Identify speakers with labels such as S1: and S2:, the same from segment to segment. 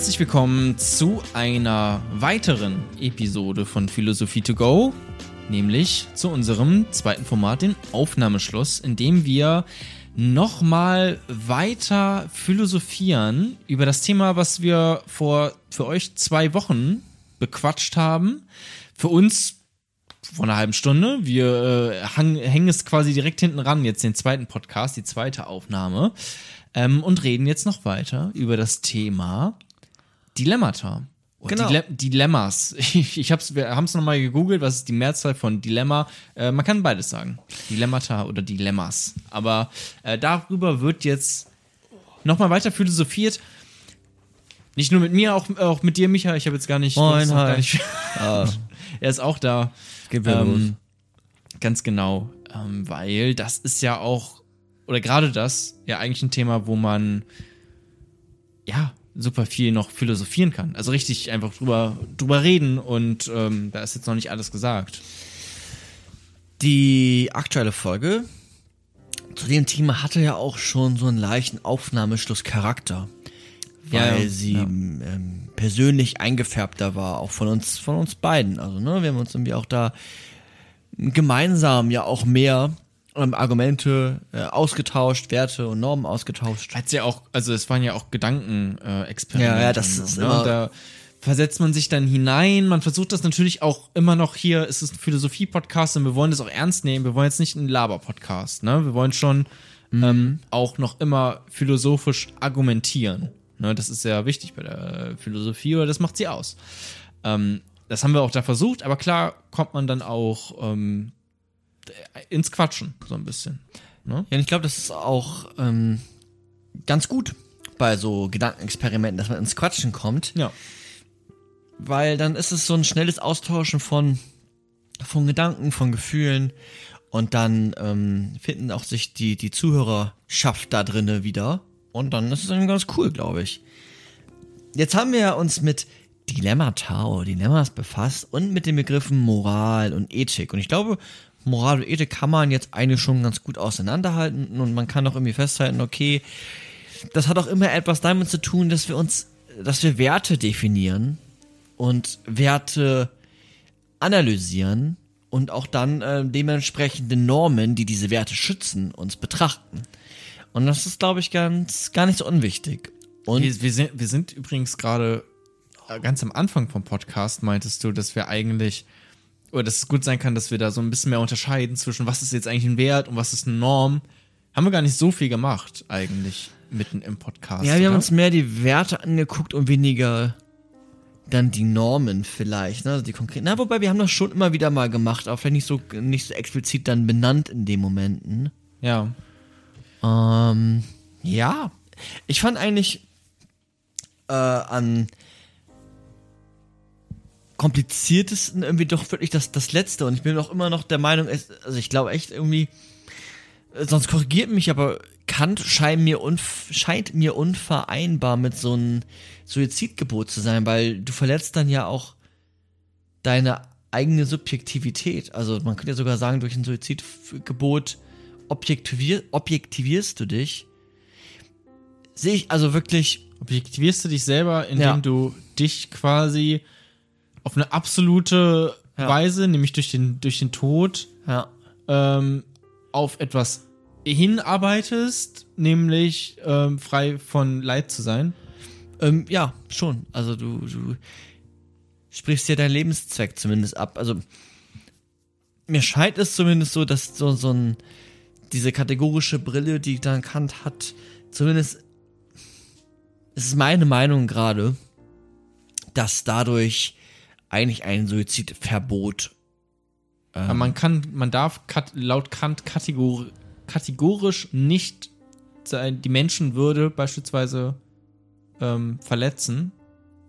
S1: Herzlich willkommen zu einer weiteren Episode von Philosophie to go, nämlich zu unserem zweiten Format, den Aufnahmeschluss, in dem wir nochmal weiter philosophieren über das Thema, was wir vor für euch zwei Wochen bequatscht haben. Für uns vor einer halben Stunde. Wir äh, hang, hängen es quasi direkt hinten ran, jetzt den zweiten Podcast, die zweite Aufnahme. Ähm, und reden jetzt noch weiter über das Thema Dilemmata. Oder
S2: Genau.
S1: Dile Dilemmas. Ich, ich hab's, wir haben es nochmal gegoogelt, was ist die Mehrzahl von Dilemma? Äh, man kann beides sagen. Dilemmata oder Dilemmas. Aber äh, darüber wird jetzt nochmal weiter philosophiert. Nicht nur mit mir, auch, auch mit dir, Micha. Ich habe jetzt gar nicht.
S2: Moin, hi.
S1: Nicht
S2: Ah,
S1: er ist auch da.
S2: los.
S1: Ähm, ganz genau. Ähm, weil das ist ja auch, oder gerade das, ja eigentlich ein Thema, wo man ja super viel noch philosophieren kann. Also richtig einfach drüber, drüber reden und ähm, da ist jetzt noch nicht alles gesagt.
S2: Die aktuelle Folge zu dem Thema hatte ja auch schon so einen leichten Aufnahmeschlusscharakter. Weil
S1: Ja,
S2: sie
S1: ja.
S2: Ähm, persönlich eingefärbter war, auch von uns, von uns beiden. Also, ne, wir haben uns irgendwie auch da gemeinsam ja auch mehr ähm, Argumente äh, ausgetauscht, Werte und Normen ausgetauscht.
S1: Hat's ja auch, also es waren ja auch Gedankenexperimente. Äh,
S2: Ja, ja, das ist
S1: ne?
S2: immer-
S1: Und Da versetzt man sich dann hinein. Man versucht das natürlich auch immer noch hier. Es ist ein Philosophie-Podcast und wir wollen das auch ernst nehmen. Wir wollen jetzt nicht einen Laber-Podcast. Ne? Wir wollen schon ähm, auch noch immer philosophisch argumentieren. Ne? Das ist sehr wichtig bei der Philosophie oder das macht sie aus. Ähm, das haben wir auch da versucht, aber klar kommt man dann auch ähm, ins Quatschen so ein bisschen. Ne?
S2: Ja, und ich glaube, das ist auch ähm, ganz gut bei so Gedankenexperimenten, dass man ins Quatschen kommt.
S1: Ja.
S2: weil dann ist es so ein schnelles Austauschen von, von Gedanken, von Gefühlen und dann ähm, finden auch sich die, die Zuhörerschaft da drinne wieder und dann ist es dann ganz cool, glaube ich. Jetzt haben wir uns mit Dilemmata oder Dilemmas befasst und mit den Begriffen Moral und Ethik und ich glaube, Moral und Ethik kann man jetzt eigentlich schon ganz gut auseinanderhalten und man kann auch irgendwie festhalten, okay, das hat auch immer etwas damit zu tun, dass wir uns, dass wir Werte definieren und Werte analysieren und auch dann äh, dementsprechende Normen, die diese Werte schützen, uns betrachten. Und das ist, glaube ich, ganz gar nicht so unwichtig. Und
S1: Wir, wir, sind, wir sind übrigens gerade äh, ganz am Anfang vom Podcast, meintest du, dass wir eigentlich, oder dass es gut sein kann, dass wir da so ein bisschen mehr unterscheiden zwischen, was ist jetzt eigentlich ein Wert und was ist eine Norm. Haben wir gar nicht so viel gemacht, eigentlich, mitten im Podcast.
S2: ja, wir haben
S1: oder?
S2: uns mehr die Werte angeguckt und weniger dann die Normen vielleicht, ne? Also die konkreten. Na, wobei wir haben das schon immer wieder mal gemacht, auch vielleicht nicht so nicht so explizit dann benannt in den Momenten.
S1: Ja.
S2: Ähm, ja. Ich fand eigentlich äh, an kompliziertesten irgendwie doch wirklich das, das letzte. Und ich bin auch immer noch der Meinung, es, also ich glaube echt irgendwie, äh, sonst korrigiert mich, aber Kant scheint mir, scheint mir unvereinbar mit so einem Suizidgebot zu sein, weil du verletzt dann ja auch deine eigene Subjektivität. Also man könnte ja sogar sagen, durch ein Suizidgebot objektivier objektivierst du dich. Sehe ich also wirklich,
S1: Objektivierst du dich selber, indem
S2: Ja.
S1: du dich quasi auf eine absolute
S2: Ja.
S1: Weise, nämlich durch den, durch den Tod,
S2: ja,
S1: ähm, auf etwas hinarbeitest, nämlich ähm, frei von Leid zu sein.
S2: ähm, ja, schon. Also du, du sprichst ja deinen Lebenszweck zumindest ab. Also mir scheint es zumindest so, dass so, so ein, diese kategorische Brille, die dann Kant hat, zumindest es ist meine Meinung gerade, dass dadurch eigentlich ein Suizidverbot
S1: Aber man kann, man darf kat laut Kant kategor kategorisch nicht die Menschenwürde beispielsweise ähm, verletzen.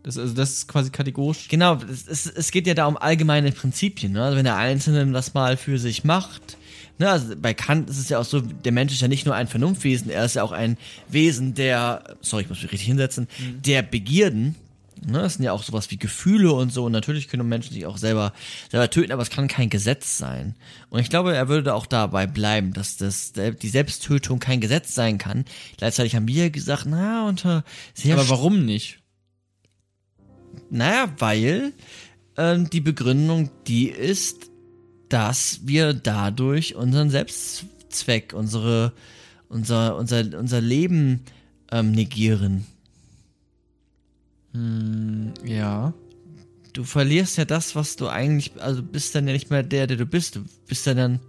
S1: Das, also das ist quasi kategorisch.
S2: Genau, es, es, es geht ja da um allgemeine Prinzipien. Ne? Also wenn der Einzelne das mal für sich macht. Ne? Also bei Kant ist es ja auch so, der Mensch ist ja nicht nur ein Vernunftwesen, er ist ja auch ein Wesen der, sorry, ich muss mich richtig hinsetzen, der Begierden. Ne? Das sind ja auch sowas wie Gefühle und so. Und natürlich können Menschen sich auch selber, selber töten, aber es kann kein Gesetz sein. Und ich glaube, er würde auch dabei bleiben, dass das, die Selbsttötung kein Gesetz sein kann. Gleichzeitig haben wir gesagt, na, unter sehr
S1: Aber warum nicht?
S2: Naja, weil ähm, die Begründung die ist, dass wir dadurch unseren Selbstzweck, unsere, unser, unser, unser Leben ähm, negieren.
S1: Ja.
S2: Du verlierst ja das, was du eigentlich, also bist dann ja nicht mehr der, der du bist. Du bist ja dann.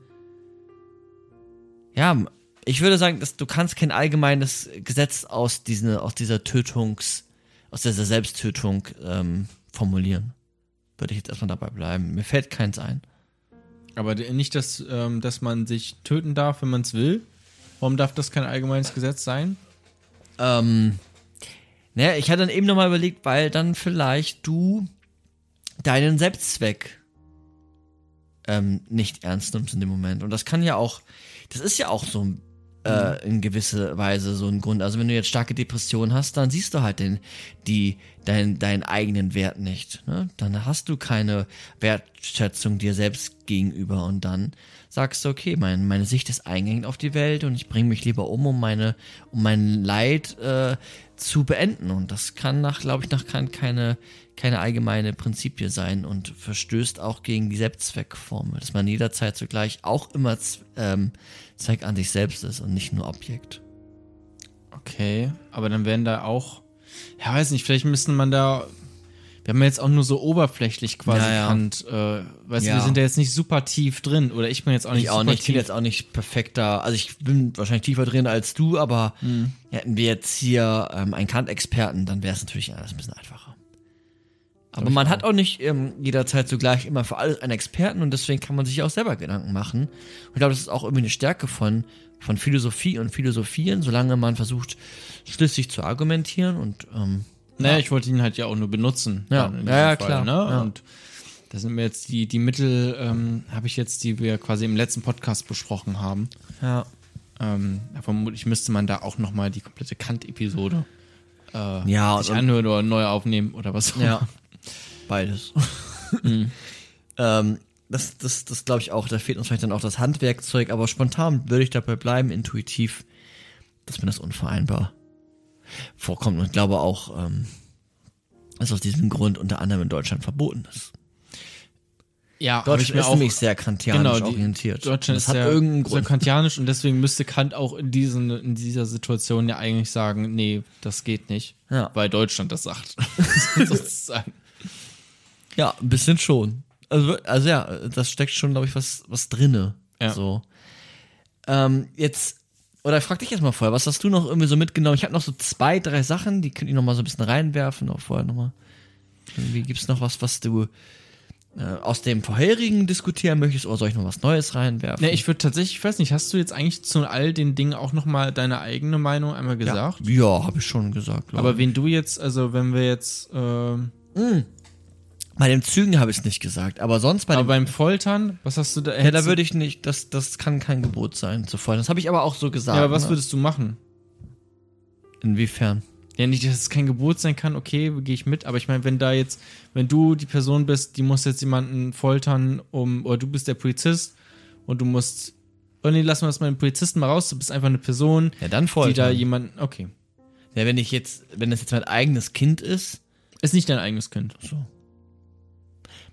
S2: Ja, ich würde sagen, dass du kannst kein allgemeines Gesetz aus, diesen, aus dieser Tötungs, aus dieser Selbsttötung ähm, formulieren. Würde ich jetzt erstmal dabei bleiben. Mir fällt keins ein.
S1: Aber nicht, dass, ähm, dass man sich töten darf, wenn man es will. Warum darf das kein allgemeines Gesetz sein?
S2: Ähm, naja, ich hatte dann eben nochmal überlegt, weil dann vielleicht du deinen Selbstzweck ähm, nicht ernst nimmst in dem Moment. Und das kann ja auch, das ist ja auch so äh, in gewisser Weise so ein Grund. Also wenn du jetzt starke Depressionen hast, dann siehst du halt den, die, dein, deinen eigenen Wert nicht. Ne? Dann hast du keine Wertschätzung dir selbst gegenüber und dann sagst du, okay, mein, meine Sicht ist eingängig auf die Welt und ich bringe mich lieber um, um meine, um mein Leid äh, zu beenden. Und das kann nach, glaube ich, nach kann keine, keine allgemeine Prinzipie sein und verstößt auch gegen die Selbstzweckformel, dass man jederzeit zugleich auch immer Z- ähm, Zweck an sich selbst ist und nicht nur Objekt.
S1: Okay, aber dann werden da auch, ja, weiß nicht, vielleicht müsste man da, wir haben ja jetzt auch nur so oberflächlich quasi
S2: Ja, ja.
S1: Hand, äh, weißt du,
S2: Ja.
S1: wir sind ja jetzt nicht super tief drin oder ich bin jetzt auch nicht
S2: Ich auch nicht, ich bin jetzt auch nicht perfekter, also ich bin wahrscheinlich tiefer drin als du, aber
S1: Mhm.
S2: hätten wir jetzt hier ähm, einen Kant-Experten, dann wäre es natürlich alles ein bisschen einfacher. Aber man hat auch nicht ähm, jederzeit zugleich immer für alles einen Experten und deswegen kann man sich auch selber Gedanken machen. Und ich glaube, das ist auch irgendwie eine Stärke von, von Philosophie und Philosophieren, solange man versucht, schlüssig zu argumentieren und ähm,
S1: Naja, ich wollte ihn halt ja auch nur benutzen.
S2: Ja. Ja, ja,
S1: diesem
S2: klar.
S1: Ne?
S2: Ja.
S1: Und da sind mir jetzt die, die Mittel, ähm, habe ich jetzt, die wir quasi im letzten Podcast besprochen haben.
S2: ja.
S1: Ähm, ja, vermutlich müsste man da auch nochmal die komplette Kant-Episode äh,
S2: Ja,
S1: sich anhören oder neu aufnehmen oder was auch
S2: Ja, beides. ähm, das das, das glaube ich auch. Da fehlt uns vielleicht dann auch das Handwerkzeug, aber spontan würde ich dabei bleiben, intuitiv, dass mir das unvereinbar vorkommt. Und ich glaube auch, ähm, dass aus diesem Grund unter anderem in Deutschland verboten ist.
S1: Ja,
S2: Deutschland ist
S1: auch
S2: nämlich sehr kantianisch
S1: genau,
S2: orientiert.
S1: Deutschland
S2: das
S1: ist sehr, sehr kantianisch und deswegen müsste Kant auch in, diesen, in dieser Situation ja eigentlich sagen, nee, das geht nicht,
S2: Ja.
S1: weil Deutschland das sagt. Sozusagen.
S2: Ja, ein bisschen schon. Also, also ja, das steckt schon, glaube ich, was, was drinne.
S1: Ja.
S2: So. Ähm, jetzt, oder ich frag dich jetzt mal vorher, was hast du noch irgendwie so mitgenommen? Ich habe noch so zwei, drei Sachen, die könnte ich noch mal so ein bisschen reinwerfen, auch vorher noch mal. Irgendwie gibt's noch was, was du äh, aus dem vorherigen diskutieren möchtest, oder soll ich noch was Neues reinwerfen?
S1: Nee, ich würde tatsächlich, ich weiß nicht, hast du jetzt eigentlich zu all den Dingen auch nochmal deine eigene Meinung einmal gesagt?
S2: ja, ja habe ich schon gesagt.
S1: Aber wen du jetzt, also wenn wir jetzt, ähm,
S2: bei den Zügen habe ich es nicht gesagt, aber sonst bei
S1: aber
S2: dem
S1: beim Foltern, was hast du da?
S2: ja, da würde ich nicht, das, das kann kein Gebot sein zu folgen. Das habe ich aber auch so gesagt.
S1: Ja, aber was
S2: ne?
S1: würdest du machen?
S2: Inwiefern?
S1: Ja, nicht, dass es kein Gebot sein kann, okay, gehe ich mit, aber ich meine, wenn da jetzt, wenn du die Person bist, die muss jetzt jemanden foltern, um, oder du bist der Polizist und du musst, oh nee, lassen wir das mal den Polizisten mal raus, du bist einfach eine Person,
S2: Ja, dann
S1: die
S2: foltern.
S1: da jemanden, okay,
S2: Ja, wenn ich jetzt, wenn das jetzt mein eigenes Kind ist,
S1: ist nicht dein eigenes Kind.
S2: so.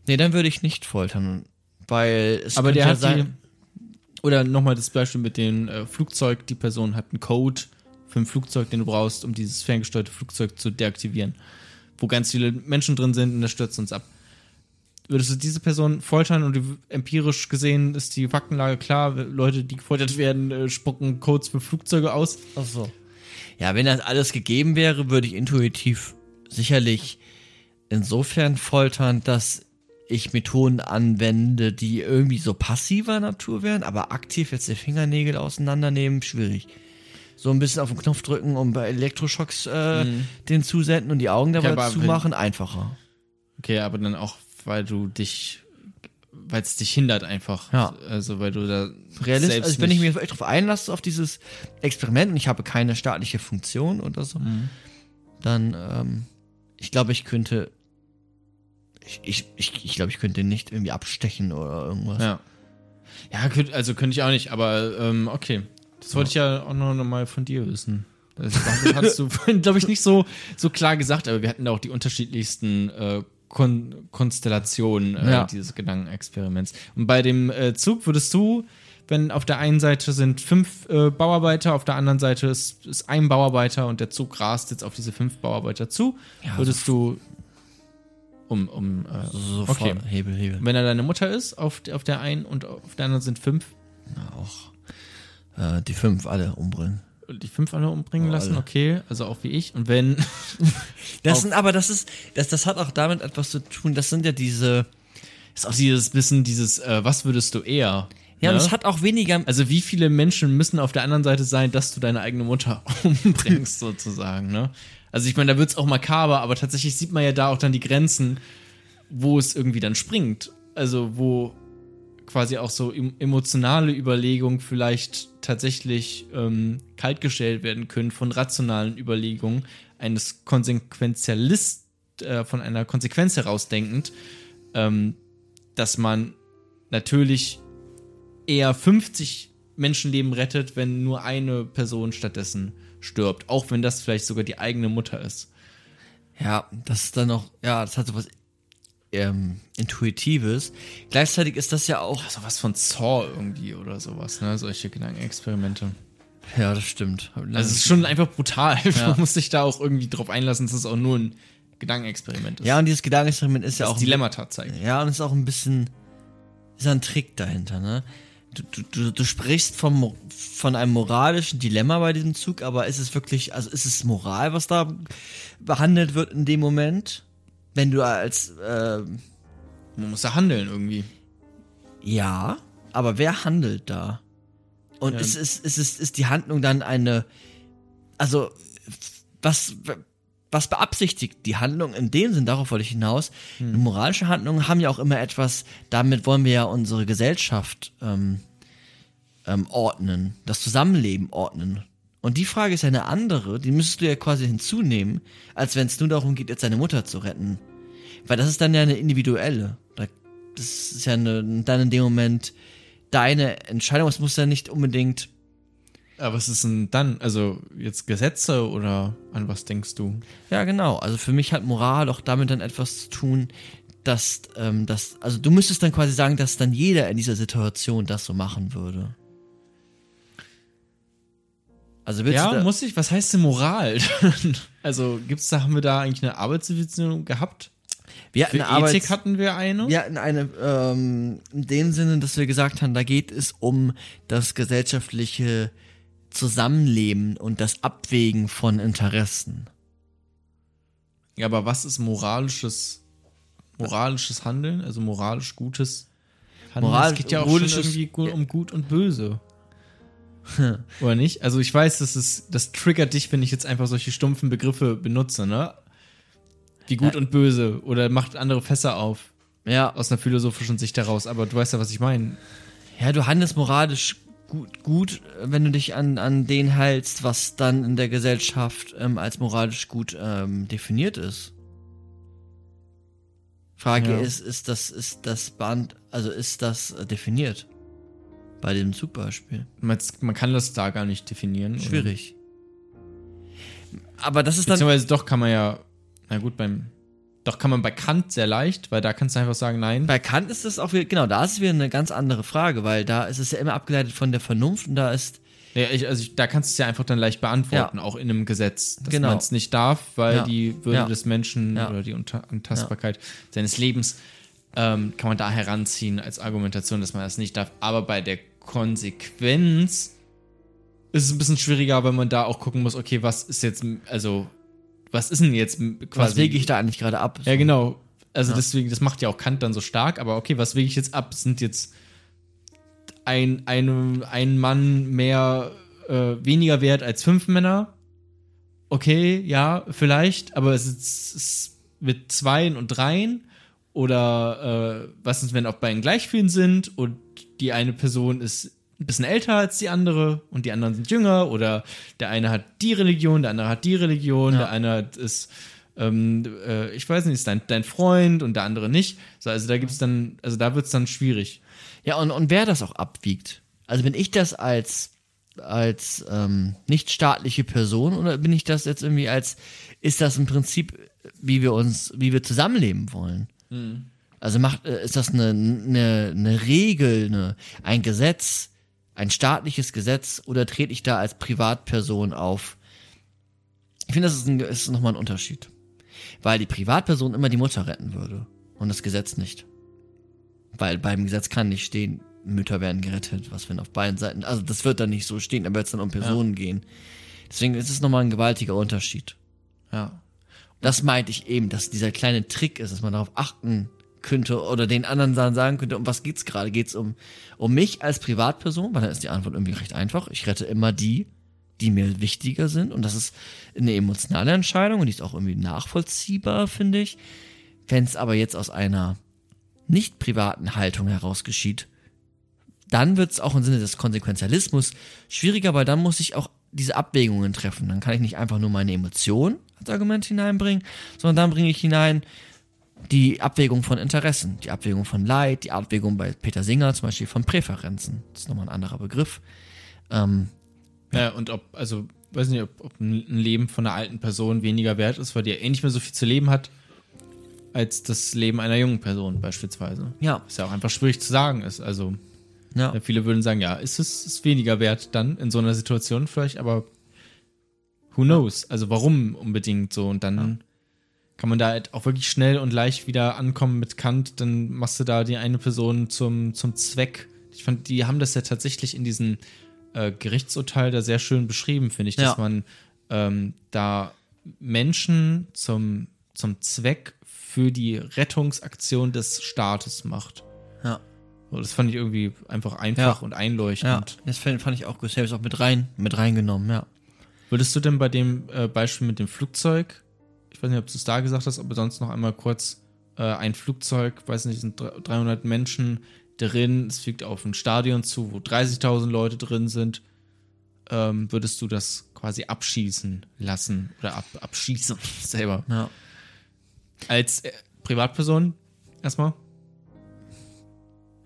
S2: Nee, dann würde ich nicht foltern, weil es
S1: Aber der
S2: ja
S1: hat
S2: sein,
S1: die, oder nochmal das Beispiel mit dem äh, Flugzeug, die Person hat einen Code für ein Flugzeug, den du brauchst, um dieses ferngesteuerte Flugzeug zu deaktivieren, wo ganz viele Menschen drin sind und das stürzt uns ab. Würdest du diese Person foltern und empirisch gesehen ist die Faktenlage klar, Leute, die gefoltert werden, äh, spucken Codes für Flugzeuge aus?
S2: Ach so. Ja, wenn das alles gegeben wäre, würde ich intuitiv sicherlich insofern foltern, dass ich Methoden anwende, die irgendwie so passiver Natur wären, aber aktiv jetzt die Fingernägel auseinandernehmen, schwierig. So ein bisschen auf den Knopf drücken und bei Elektroschocks äh, den zusenden und die Augen dabei
S1: wenn-
S2: zumachen, einfacher.
S1: Okay, aber dann auch, weil du dich, weil es dich hindert einfach.
S2: Ja.
S1: Also weil du da
S2: Realistisch,
S1: selbst
S2: also wenn ich mich drauf einlasse, auf dieses Experiment und ich habe keine staatliche Funktion oder so,
S1: Mhm.
S2: dann, ähm, ich glaube, ich könnte, ich, ich, ich, ich glaube, ich könnte nicht irgendwie abstechen oder irgendwas.
S1: Ja. Ja, also könnte ich auch nicht, aber ähm, okay. Das wollte ich ja auch noch, mal von dir wissen. Das hast du vorhin, glaube ich, nicht so, so klar gesagt, aber wir hatten da auch die unterschiedlichsten äh, Kon Konstellationen äh,
S2: Ja.
S1: dieses Gedankenexperiments. Und bei dem äh, Zug würdest du, wenn auf der einen Seite sind fünf äh, Bauarbeiter, auf der anderen Seite ist, ist ein Bauarbeiter und der Zug rast jetzt auf diese fünf Bauarbeiter zu,
S2: Ja,
S1: würdest du um, um äh,
S2: Sofort
S1: okay.
S2: Hebel, Hebel.
S1: Wenn er deine Mutter ist, auf, auf der einen und auf der anderen sind fünf,
S2: auch äh, die fünf alle umbringen.
S1: und die fünf alle umbringen
S2: Oh,
S1: lassen,
S2: alle.
S1: okay, also auch wie ich. Und wenn,
S2: Das sind aber das ist das das hat auch damit etwas zu tun. Das sind ja diese
S1: ist auch dieses Wissen, dieses, äh, was würdest du eher?
S2: ja, und
S1: ne?
S2: es hat auch weniger
S1: Also wie viele Menschen müssen auf der anderen Seite sein, dass du deine eigene Mutter umbringst, sozusagen, ne? Also ich meine, da wird's auch makaber, aber tatsächlich sieht man ja da auch dann die Grenzen, wo es irgendwie dann springt. Also wo quasi auch so em- emotionale Überlegungen vielleicht tatsächlich ähm, kaltgestellt werden können von rationalen Überlegungen eines Konsequenzialist, äh, von einer Konsequenz herausdenkend, ähm, dass man natürlich eher 50 Menschenleben rettet, wenn nur eine Person stattdessen stirbt. Auch wenn das vielleicht sogar die eigene Mutter ist.
S2: Ja, das ist dann noch, ja, das hat so was ähm, Intuitives. Gleichzeitig ist das ja auch.
S1: Also was von Saw irgendwie oder sowas, ne? Solche Gedankenexperimente.
S2: Ja, das stimmt.
S1: Also es ist schon einfach brutal.
S2: Ja.
S1: Man muss sich da auch irgendwie drauf einlassen, dass es auch nur ein Gedankenexperiment ist.
S2: ja, und dieses Gedankenexperiment ist ja
S1: das
S2: auch.
S1: Dilemmata zeigt.
S2: Ja, und es ist auch ein bisschen. Ist ja ein Trick dahinter, ne? Du, du, du, sprichst vom, von einem moralischen Dilemma bei diesem Zug, aber ist es wirklich, also ist es Moral, was da behandelt wird in dem Moment? Wenn du als, äh,
S1: Man muss ja handeln irgendwie.
S2: ja, aber wer handelt da? Und
S1: Ja.
S2: ist, ist, ist, ist, ist die Handlung dann eine, also, was, was beabsichtigt die Handlung in dem Sinn, darauf wollte ich hinaus, moralische Handlungen haben ja auch immer etwas, damit wollen wir ja unsere Gesellschaft ähm, ähm, ordnen, das Zusammenleben ordnen. Und die Frage ist ja eine andere, die müsstest du ja quasi hinzunehmen, als wenn es nur darum geht, jetzt seine Mutter zu retten. Weil das ist dann ja eine individuelle. Da- Das ist ja eine, dann in dem Moment deine Entscheidung. Es muss ja nicht unbedingt.
S1: Aber was ist denn dann? Also jetzt Gesetze oder an was denkst du?
S2: Ja, genau. Also für mich hat Moral auch damit dann etwas zu tun, dass, ähm, dass, also du müsstest dann quasi sagen, dass dann jeder in dieser Situation das so machen würde. Also
S1: Ja,
S2: da,
S1: muss ich? Was heißt denn Moral? also gibt's da, haben wir da eigentlich eine Arbeitssituation gehabt?
S2: wir
S1: Für
S2: hatten Arbeits
S1: Ethik hatten wir eine.
S2: Wir hatten eine, ähm, in dem Sinne, dass wir gesagt haben, da geht es um das gesellschaftliche Zusammenleben und das Abwägen von Interessen.
S1: Ja, aber was ist moralisches, moralisches Handeln? Also moralisch gutes Handeln?
S2: Moral-
S1: es geht ja auch schon irgendwie um Gut und Böse. Oder nicht? Also ich weiß, das ist, das triggert dich, wenn ich jetzt einfach solche stumpfen Begriffe benutze, ne? Wie gut
S2: Ja.
S1: und böse oder macht andere Fässer auf
S2: Ja,
S1: aus einer philosophischen Sicht heraus. Aber du weißt ja, was ich meine.
S2: ja, du handelst moralisch gut, gut, wenn du dich an, an den hältst, was dann in der Gesellschaft ähm, als moralisch gut ähm, definiert ist. Frage
S1: Ja.
S2: ist, ist das, ist das Band, also ist das äh, definiert? Bei dem Zugbeispiel.
S1: Man, man kann das da gar nicht definieren. oder?
S2: Schwierig. Aber das ist dann.
S1: Beziehungsweise doch kann man ja, na gut, beim, doch kann man bei Kant sehr leicht, weil da kannst du einfach sagen, nein.
S2: Bei Kant ist es auch wieder, genau, da ist es wieder eine ganz andere Frage, weil da ist es ja immer abgeleitet von der Vernunft und da ist,
S1: Ja, ich, also ich, da kannst du es ja einfach dann leicht beantworten, auch in einem Gesetz, dass
S2: Genau.
S1: man es nicht darf, weil
S2: Ja.
S1: die Würde
S2: Ja.
S1: des Menschen
S2: Ja.
S1: oder die Unta Antastbarkeit seines Lebens ähm, kann man da heranziehen als Argumentation, dass man das nicht darf. Aber bei der Konsequenz ist es ein bisschen schwieriger, weil man da auch gucken muss, okay, was ist jetzt, also, was ist denn jetzt quasi.
S2: was wege ich da eigentlich gerade ab?
S1: Ja, genau. Also
S2: Ja.
S1: deswegen, das macht ja auch Kant dann so stark, aber okay, was wege ich jetzt ab? Sind jetzt ein, ein, ein Mann mehr, äh, weniger wert als fünf Männer? Okay, ja, vielleicht, aber es ist, es ist mit Zweien und Dreien? Oder äh, was ist, wenn auch beiden gleich vielen sind und die eine Person ist ein bisschen älter als die andere und die anderen sind jünger oder der eine hat die Religion, der andere hat die Religion,
S2: Ja.
S1: der eine hat- ist, ähm, äh, ich weiß nicht, ist dein, dein Freund und der andere nicht. So, also da gibt's dann, also da wird's dann schwierig.
S2: Ja, und, und wer das auch abwiegt. Also wenn ich das als als ähm, nicht staatliche Person oder bin ich das jetzt irgendwie als, ist das im Prinzip, wie wir uns, wie wir zusammenleben wollen? Also macht, äh, ist das eine, eine, eine Regel, eine, ein Gesetz, ein staatliches Gesetz oder trete ich da als Privatperson auf? Ich finde, das ist, ein, ist nochmal ein Unterschied. Weil die Privatperson immer die Mutter retten würde und das Gesetz nicht. Weil beim Gesetz kann nicht stehen, Mütter werden gerettet, was wenn auf beiden Seiten, also das wird dann nicht so stehen, da wird es dann um Personen gehen. Deswegen ist es nochmal ein gewaltiger Unterschied.
S1: Ja.
S2: Das meinte ich eben, dass dieser kleine Trick ist, dass man darauf achten könnte oder den anderen dann sagen könnte, um was geht's gerade? Geht's um, um mich als Privatperson? Weil dann ist die Antwort irgendwie recht einfach. Ich rette immer die, die mir wichtiger sind. Und das ist eine emotionale Entscheidung und die ist auch irgendwie nachvollziehbar, finde ich. Wenn es aber jetzt aus einer nicht privaten Haltung heraus geschieht, dann wird es auch im Sinne des Konsequenzialismus schwieriger, weil dann muss ich auch diese Abwägungen treffen. Dann kann ich nicht einfach nur meine Emotionen als Argument hineinbringen, sondern dann bringe ich hinein die Abwägung von Interessen, die Abwägung von Leid, die Abwägung bei Peter Singer zum Beispiel von Präferenzen. Das ist nochmal ein anderer Begriff. Ähm,
S1: Ja, und ob, also, weiß nicht, ob, ob ein Leben von einer alten Person weniger wert ist, weil die ja eh nicht mehr so viel zu leben hat, als das Leben einer jungen Person beispielsweise.
S2: ja,
S1: Ist ja auch einfach schwierig zu sagen ist. Also,
S2: ja.
S1: ja, viele würden sagen, ja, ist es ist weniger wert dann in so einer Situation vielleicht, aber who knows? Also, warum unbedingt so? Und dann kann man da halt auch wirklich schnell und leicht wieder ankommen mit Kant, dann machst du da die eine Person zum, zum Zweck. Ich fand, die haben das ja tatsächlich in diesem äh, Gerichtsurteil da sehr schön beschrieben, finde ich, dass
S2: Ja.
S1: man ähm, da Menschen zum, zum Zweck für die Rettungsaktion des Staates macht.
S2: Ja.
S1: So, das fand ich irgendwie einfach einfach
S2: Ja.
S1: und
S2: Ja,
S1: einleuchtend.
S2: das fand, fand ich auch gut. Selbst auch mit rein, mit reingenommen, ja.
S1: Würdest du denn bei dem äh, Beispiel mit dem Flugzeug, ich weiß nicht, ob du es da gesagt hast, aber sonst noch einmal kurz äh, ein Flugzeug, weiß nicht, sind dr- 300 Menschen drin, es fliegt auf ein Stadion zu, wo 30.000 Leute drin sind, ähm, würdest du das quasi abschießen lassen oder ab, abschießen selber?
S2: Ja.
S1: Als äh, Privatperson erstmal?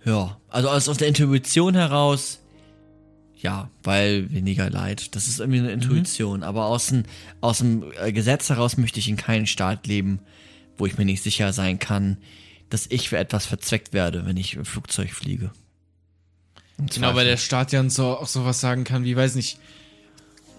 S2: Ja, also aus, aus der Intuition heraus, ja, weil weniger Leid. Das ist irgendwie eine Intuition. Aber aus dem, aus dem äh, Gesetz heraus möchte ich in keinen Staat leben, wo ich mir nicht sicher sein kann, dass ich für etwas verzweckt werde, wenn ich im Flugzeug fliege.
S1: Genau, weil der Staat ja so, auch sowas sagen kann, wie, weiß nicht,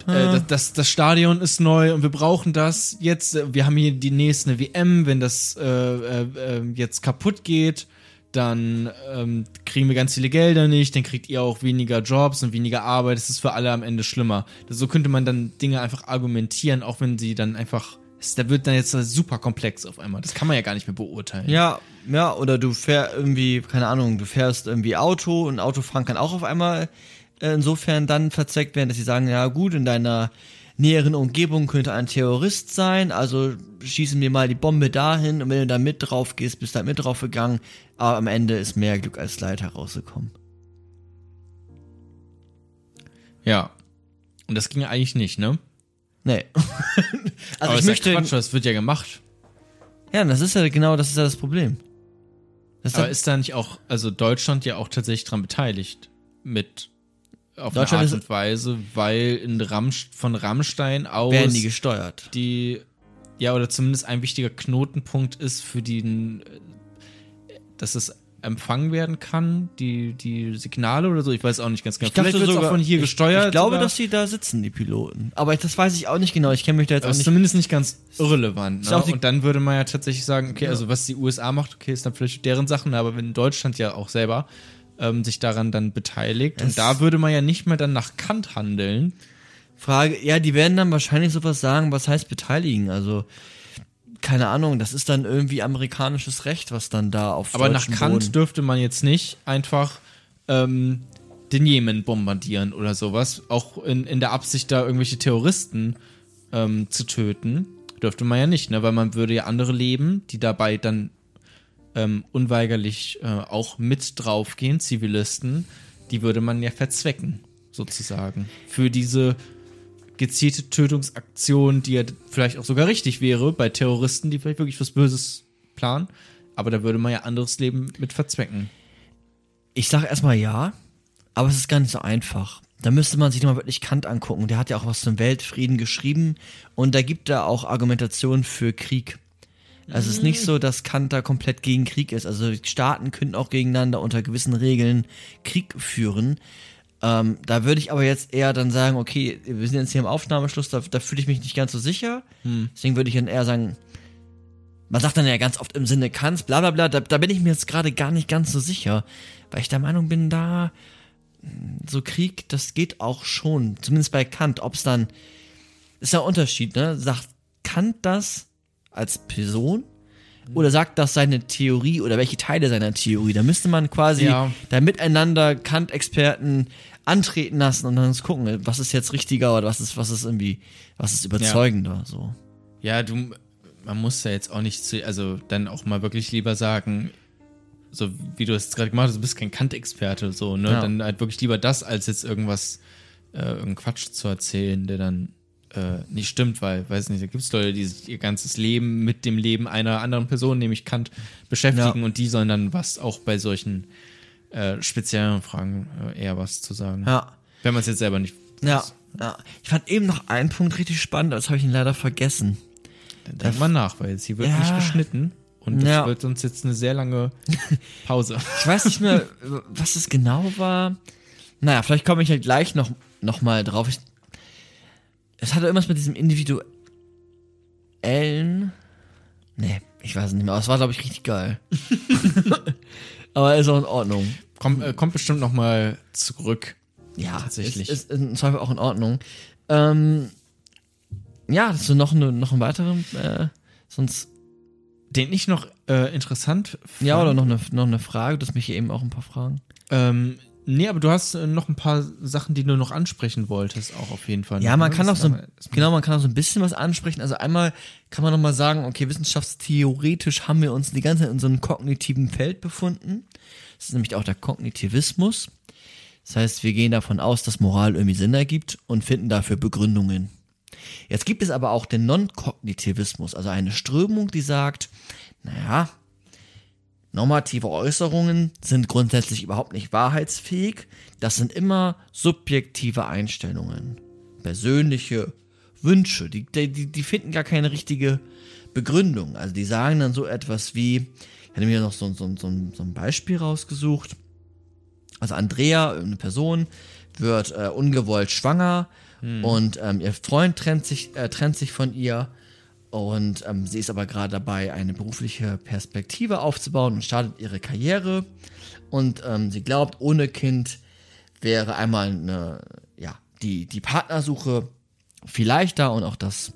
S1: äh, das, das, das Stadion ist neu und wir brauchen das jetzt. äh, Wir haben hier die nächste WM, wenn das äh, äh, äh, jetzt kaputt geht, dann ähm, kriegen wir ganz viele Gelder nicht, dann kriegt ihr auch weniger Jobs und weniger Arbeit. Das ist für alle am Ende schlimmer. So könnte man dann Dinge einfach argumentieren, auch wenn sie dann einfach. es- Da wird dann jetzt super komplex auf einmal. Das kann man ja gar nicht mehr beurteilen.
S2: Ja, ja, oder du fährst irgendwie, keine Ahnung, du fährst irgendwie Auto und Autofahren kann auch auf einmal äh, insofern dann verzweckt werden, dass sie sagen, ja gut, in deiner näheren Umgebung könnte ein Terrorist sein, also schießen wir mal die Bombe dahin und wenn du da mit drauf gehst, bist du da mit drauf gegangen, aber am Ende ist mehr Glück als Leid herausgekommen.
S1: Ja. Und das ging ja eigentlich nicht, ne?
S2: Nee. also
S1: Aber
S2: ich
S1: ist
S2: möchte,
S1: ja Quatsch, das wird ja gemacht.
S2: ja, das ist ja genau, das ist ja das Problem. Das ist
S1: Aber ist da nicht auch, also Deutschland ja auch tatsächlich dran beteiligt mit auf
S2: Deutschland
S1: eine
S2: ist-
S1: Art und Weise, weil in Ramsch, von Rammstein aus
S2: werden die gesteuert.
S1: die ja oder zumindest ein wichtiger Knotenpunkt ist für den, äh, dass es empfangen werden kann, die die Signale oder so. Ich weiß auch nicht ganz genau. Vielleicht wird es auch von hier
S2: ich,
S1: gesteuert.
S2: Ich glaube,
S1: sogar.
S2: dass die da sitzen, die Piloten. Aber ich, das weiß ich auch nicht genau. Ich kenne mich da jetzt auch
S1: ist
S2: nicht.
S1: zumindest nicht ganz irrelevant.
S2: Ist
S1: Ne? Und dann würde man ja tatsächlich sagen, okay, also was die USA macht, okay, ist dann vielleicht deren Sachen, aber wenn Deutschland ja auch selber ähm, sich daran dann beteiligt
S2: Es-
S1: und da würde man ja nicht mehr dann nach Kant handeln.
S2: Frage, ja, die werden dann wahrscheinlich sowas sagen, was heißt beteiligen? Also, keine Ahnung, das ist dann irgendwie amerikanisches Recht, was dann da auf
S1: Aber nach Kant
S2: Boden-
S1: dürfte man jetzt nicht einfach ähm, den Jemen bombardieren oder sowas, auch in, in der Absicht, da irgendwelche Terroristen ähm, zu töten. Dürfte man ja nicht, ne? weil man würde ja andere Leben, die dabei dann ähm, unweigerlich äh, auch mit draufgehen, Zivilisten, die würde man ja verzwecken, sozusagen. Für diese gezielte Tötungsaktion, die ja vielleicht auch sogar richtig wäre bei Terroristen, die vielleicht wirklich was Böses planen. Aber da würde man ja anderes Leben mit verzwecken.
S2: Ich sage erstmal ja, aber es ist gar nicht so einfach. da müsste man sich nochmal wirklich Kant angucken. Der hat ja auch was zum Weltfrieden geschrieben und da gibt er auch Argumentation für Krieg. Also es ist nicht so, dass Kant da komplett gegen Krieg ist. Also Staaten könnten auch gegeneinander unter gewissen Regeln Krieg führen. Ähm, da würde ich aber jetzt eher dann sagen, okay, wir sind jetzt hier im Aufnahmeschluss, da, da fühle ich mich nicht ganz so sicher. Deswegen würde ich dann eher sagen, man sagt dann ja ganz oft im Sinne Kants, bla bla bla, da, da bin ich mir jetzt gerade gar nicht ganz so sicher, weil ich der Meinung bin, da mh, so Krieg, das geht auch schon, zumindest bei Kant, ob es dann, ist ja ein Unterschied, ne? Sagt Kant das als Person oder sagt das seine Theorie oder welche Teile seiner Theorie? Da müsste man quasi
S1: Ja.
S2: da miteinander Kant-Experten antreten lassen und dann gucken, was ist jetzt richtiger oder was ist, was ist irgendwie, was ist überzeugender, so.
S1: Ja, du, man muss ja jetzt auch nicht, zu, also dann auch mal wirklich lieber sagen, so wie du es gerade gemacht hast, du bist kein Kant-Experte, so, ne?
S2: Ja.
S1: Dann halt wirklich lieber das, als jetzt irgendwas, äh, irgendeinen Quatsch zu erzählen, der dann äh, nicht stimmt, weil, weiß nicht, da gibt es Leute, die sich ihr ganzes Leben mit dem Leben einer anderen Person, nämlich Kant, beschäftigen
S2: Ja.
S1: und die sollen dann was auch bei solchen äh, speziellen Fragen äh, eher was zu sagen.
S2: Ja.
S1: Wenn man es jetzt selber nicht.
S2: Ja, ja. Ich fand eben noch einen Punkt richtig spannend, das habe ich ihn leider vergessen.
S1: Dann denk mal nach, weil jetzt hier wird
S2: Ja.
S1: nicht geschnitten und das
S2: Ja.
S1: wird uns jetzt eine sehr lange Pause.
S2: Ich weiß nicht mehr, was es genau war. Naja, vielleicht komme ich ja gleich noch, noch mal drauf. Ich, es hatte irgendwas mit diesem individuellen. Nee, ich weiß es nicht mehr. Aber es war, glaube ich, richtig geil. Aber ist auch in Ordnung.
S1: Kommt, äh, kommt bestimmt noch mal zurück.
S2: Ja,
S1: Tatsächlich.
S2: Ist, ist im Zweifel auch in Ordnung. Ähm, ja, hast du noch, eine, noch einen weiteren? Äh, sonst.
S1: Den ich noch äh, interessant fand.
S2: Ja, oder noch eine, noch eine Frage? Du hast mich hier eben auch ein paar Fragen.
S1: Ähm, nee, aber du hast äh, noch ein paar Sachen, die du noch ansprechen wolltest, auch auf jeden Fall.
S2: Ja, man
S1: Ne?
S2: kann auch so, genau, man kann auch so ein bisschen was ansprechen. Also einmal kann man nochmal sagen, okay, wissenschaftstheoretisch haben wir uns die ganze Zeit in so einem kognitiven Feld befunden. Das ist nämlich auch der Kognitivismus. Das heißt, wir gehen davon aus, dass Moral irgendwie Sinn ergibt und finden dafür Begründungen. Jetzt gibt es aber auch den Non-Kognitivismus, also eine Strömung, die sagt, naja, normative Äußerungen sind grundsätzlich überhaupt nicht wahrheitsfähig. Das sind immer subjektive Einstellungen, persönliche Wünsche. Die, die, die finden gar keine richtige Begründung. Also die sagen dann so etwas wie, ich hatte mir noch so, so, so, so ein Beispiel rausgesucht. Also Andrea, eine Person, wird äh, ungewollt schwanger und ähm, ihr Freund trennt sich, äh, trennt sich von ihr und ähm, sie ist aber gerade dabei, eine berufliche Perspektive aufzubauen und startet ihre Karriere. Und ähm, sie glaubt, ohne Kind wäre einmal eine, ja, die, die Partnersuche viel leichter und auch das,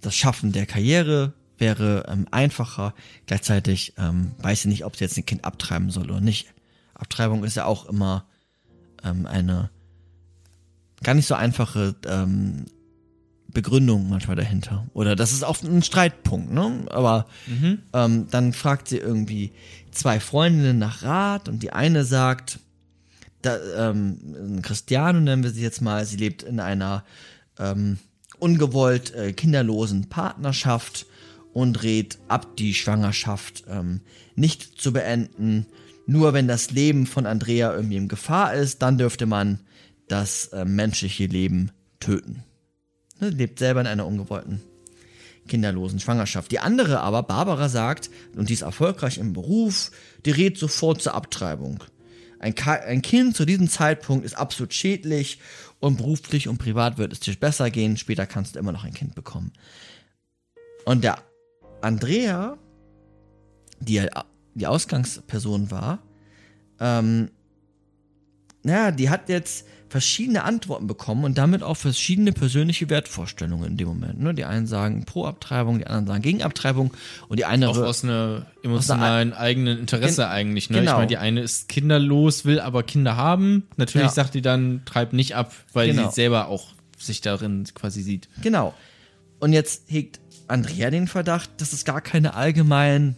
S2: das Schaffen der Karriere wäre ähm, einfacher. Gleichzeitig ähm, weiß sie nicht, ob sie jetzt ein Kind abtreiben soll oder nicht. Abtreibung ist ja auch immer ähm, eine gar nicht so einfache ähm, Begründung manchmal dahinter. Oder das ist auch ein Streitpunkt, ne? Aber ähm, dann fragt sie irgendwie zwei Freundinnen nach Rat und die eine sagt, da, ähm, Christiane nennen wir sie jetzt mal, sie lebt in einer ähm, ungewollt äh, kinderlosen Partnerschaft und rät ab, die Schwangerschaft ähm, nicht zu beenden. Nur wenn das Leben von Andrea irgendwie in Gefahr ist, dann dürfte man das äh, menschliche Leben töten. Ne, lebt selber in einer ungewollten kinderlosen Schwangerschaft. Die andere aber, Barbara sagt, und die ist erfolgreich im Beruf, die rät sofort zur Abtreibung. Ein, ein Kind zu diesem Zeitpunkt ist absolut schädlich und beruflich und privat wird es dir besser gehen. Später kannst du immer noch ein Kind bekommen. Und der Andrea, die ja die Ausgangsperson war, ähm, naja, die hat jetzt verschiedene Antworten bekommen und damit auch verschiedene persönliche Wertvorstellungen in dem Moment. Ne? Die einen sagen pro Abtreibung, die anderen sagen gegen Abtreibung und die eine
S1: Auch aus einer emotionalen eigenen Interesse
S2: Gen-
S1: eigentlich. Ne?
S2: genau.
S1: Ich meine, die eine ist kinderlos, will aber Kinder haben. Natürlich
S2: Ja.
S1: sagt die dann, treib nicht ab, weil
S2: Genau.
S1: sie selber auch sich darin quasi sieht.
S2: Genau. Und jetzt hegt Andrea den Verdacht, dass es gar keine allgemeinen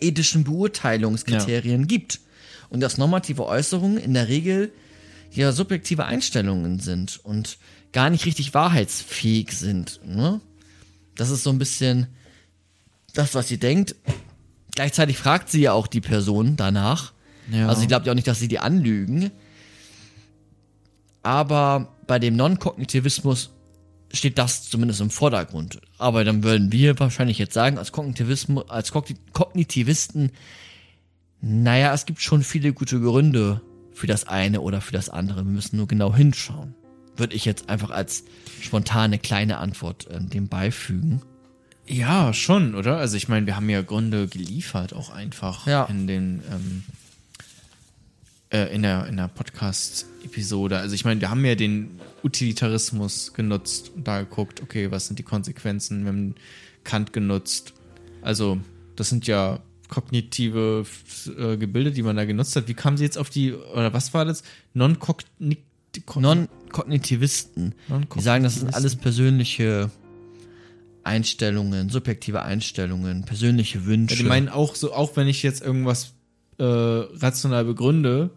S2: ethischen Beurteilungskriterien gibt. Und dass normative Äußerungen in der Regel ja subjektive Einstellungen sind und gar nicht richtig wahrheitsfähig sind. Ne? Das ist so ein bisschen das, was sie denkt. Gleichzeitig fragt sie ja auch die Person danach.
S1: Ja.
S2: Also sie glaubt ja auch nicht, dass sie die anlügen. aber bei dem Non-Kognitivismus steht das zumindest im Vordergrund. Aber dann würden wir wahrscheinlich jetzt sagen, als Kognitivismus, als Kogni- Kognitivisten, naja, es gibt schon viele gute Gründe für das eine oder für das andere. Wir müssen nur genau hinschauen. Würde ich jetzt einfach als spontane kleine Antwort äh, dem beifügen.
S1: Ja, schon, oder? Also ich meine, wir haben ja Gründe geliefert, auch einfach
S2: Ja.
S1: in den ähm, äh, in der, in der Podcast-Episode. Also ich meine, wir haben ja den Utilitarismus genutzt und da geguckt, okay, was sind die Konsequenzen? Wir haben Kant genutzt. Also, das sind ja kognitive äh, Gebilde, die man da genutzt hat. Wie kamen sie jetzt auf die, oder was war das? Non-kognitiv.
S2: Non-Kognitivisten, die sagen, das sind alles persönliche Einstellungen, subjektive Einstellungen, persönliche Wünsche.
S1: Ja, die meinen auch so, auch wenn ich jetzt irgendwas äh, rational begründe,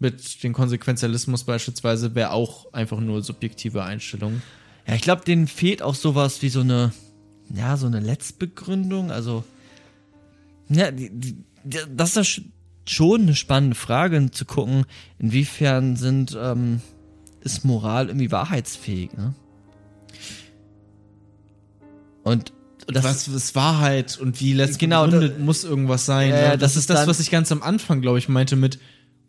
S1: mit dem Konsequenzialismus beispielsweise, wäre auch einfach nur subjektive Einstellung.
S2: Ja, ich glaube, denen fehlt auch sowas wie so eine, ja, so eine Letztbegründung. Also, ja, die, die, das ist schon eine spannende Frage, zu gucken, inwiefern sind, ähm, ist Moral irgendwie wahrheitsfähig, ne? Und das,
S1: was ist Wahrheit und wie letztlich
S2: Genau,
S1: begründet muss irgendwas sein. Ne?
S2: ja,
S1: das,
S2: das
S1: ist das, was ich ganz am Anfang, glaube ich, meinte mit,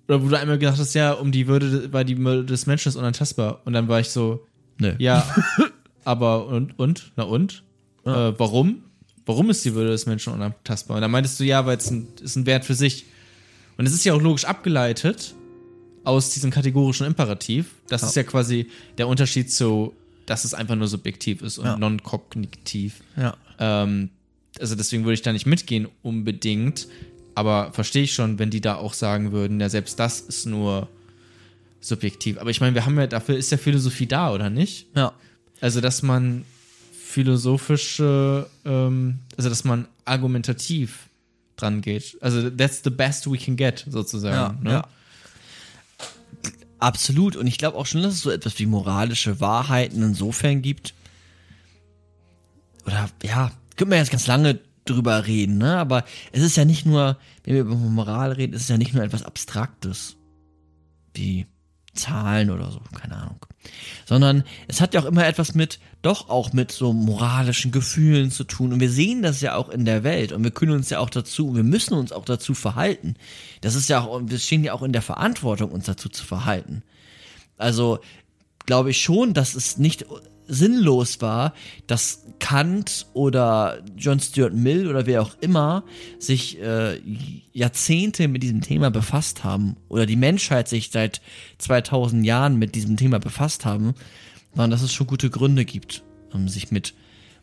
S1: oder wo du einmal gedacht hast, ja, um die Würde, weil die Würde des Menschen ist unantastbar. Und dann war ich so,
S2: nö.
S1: ja, aber und, und, na und?
S2: Ja.
S1: Äh, warum? Warum ist die Würde des Menschen unantastbar? Und dann meintest du, ja, weil es ein, ist ein Wert für sich. Und es ist ja auch logisch abgeleitet aus diesem kategorischen Imperativ. Das
S2: Ja.
S1: ist ja quasi der Unterschied zu, dass es einfach nur subjektiv ist und
S2: Ja.
S1: non-kognitiv.
S2: Ja.
S1: Ähm, also deswegen würde ich da nicht mitgehen unbedingt. Aber verstehe ich schon, wenn die da auch sagen würden, ja, selbst das ist nur subjektiv. Aber ich meine, wir haben ja, dafür ist ja Philosophie da, oder nicht?
S2: Ja.
S1: Also, dass man philosophische, ähm, also dass man argumentativ dran geht. Also, that's the best we can get, sozusagen.
S2: Ja,
S1: ne?
S2: ja. Absolut. Und ich glaube auch schon, dass es so etwas wie moralische Wahrheiten insofern gibt. Oder ja, können wir jetzt ganz lange drüber reden, ne? Aber es ist ja nicht nur, wenn wir über Moral reden, ist es ja nicht nur etwas Abstraktes. Wie Zahlen oder so, keine Ahnung. Sondern es hat ja auch immer etwas mit, doch auch mit so moralischen Gefühlen zu tun. Und wir sehen das ja auch in der Welt und wir können uns ja auch dazu, wir müssen uns auch dazu verhalten. Das ist ja auch, wir stehen ja auch in der Verantwortung, uns dazu zu verhalten. Also glaube ich schon, dass es nicht sinnlos war, dass Kant oder John Stuart Mill oder wer auch immer sich äh, Jahrzehnte mit diesem Thema befasst haben oder die Menschheit sich seit 2000 Jahren mit diesem Thema befasst haben, sondern dass es schon gute Gründe gibt, um sich mit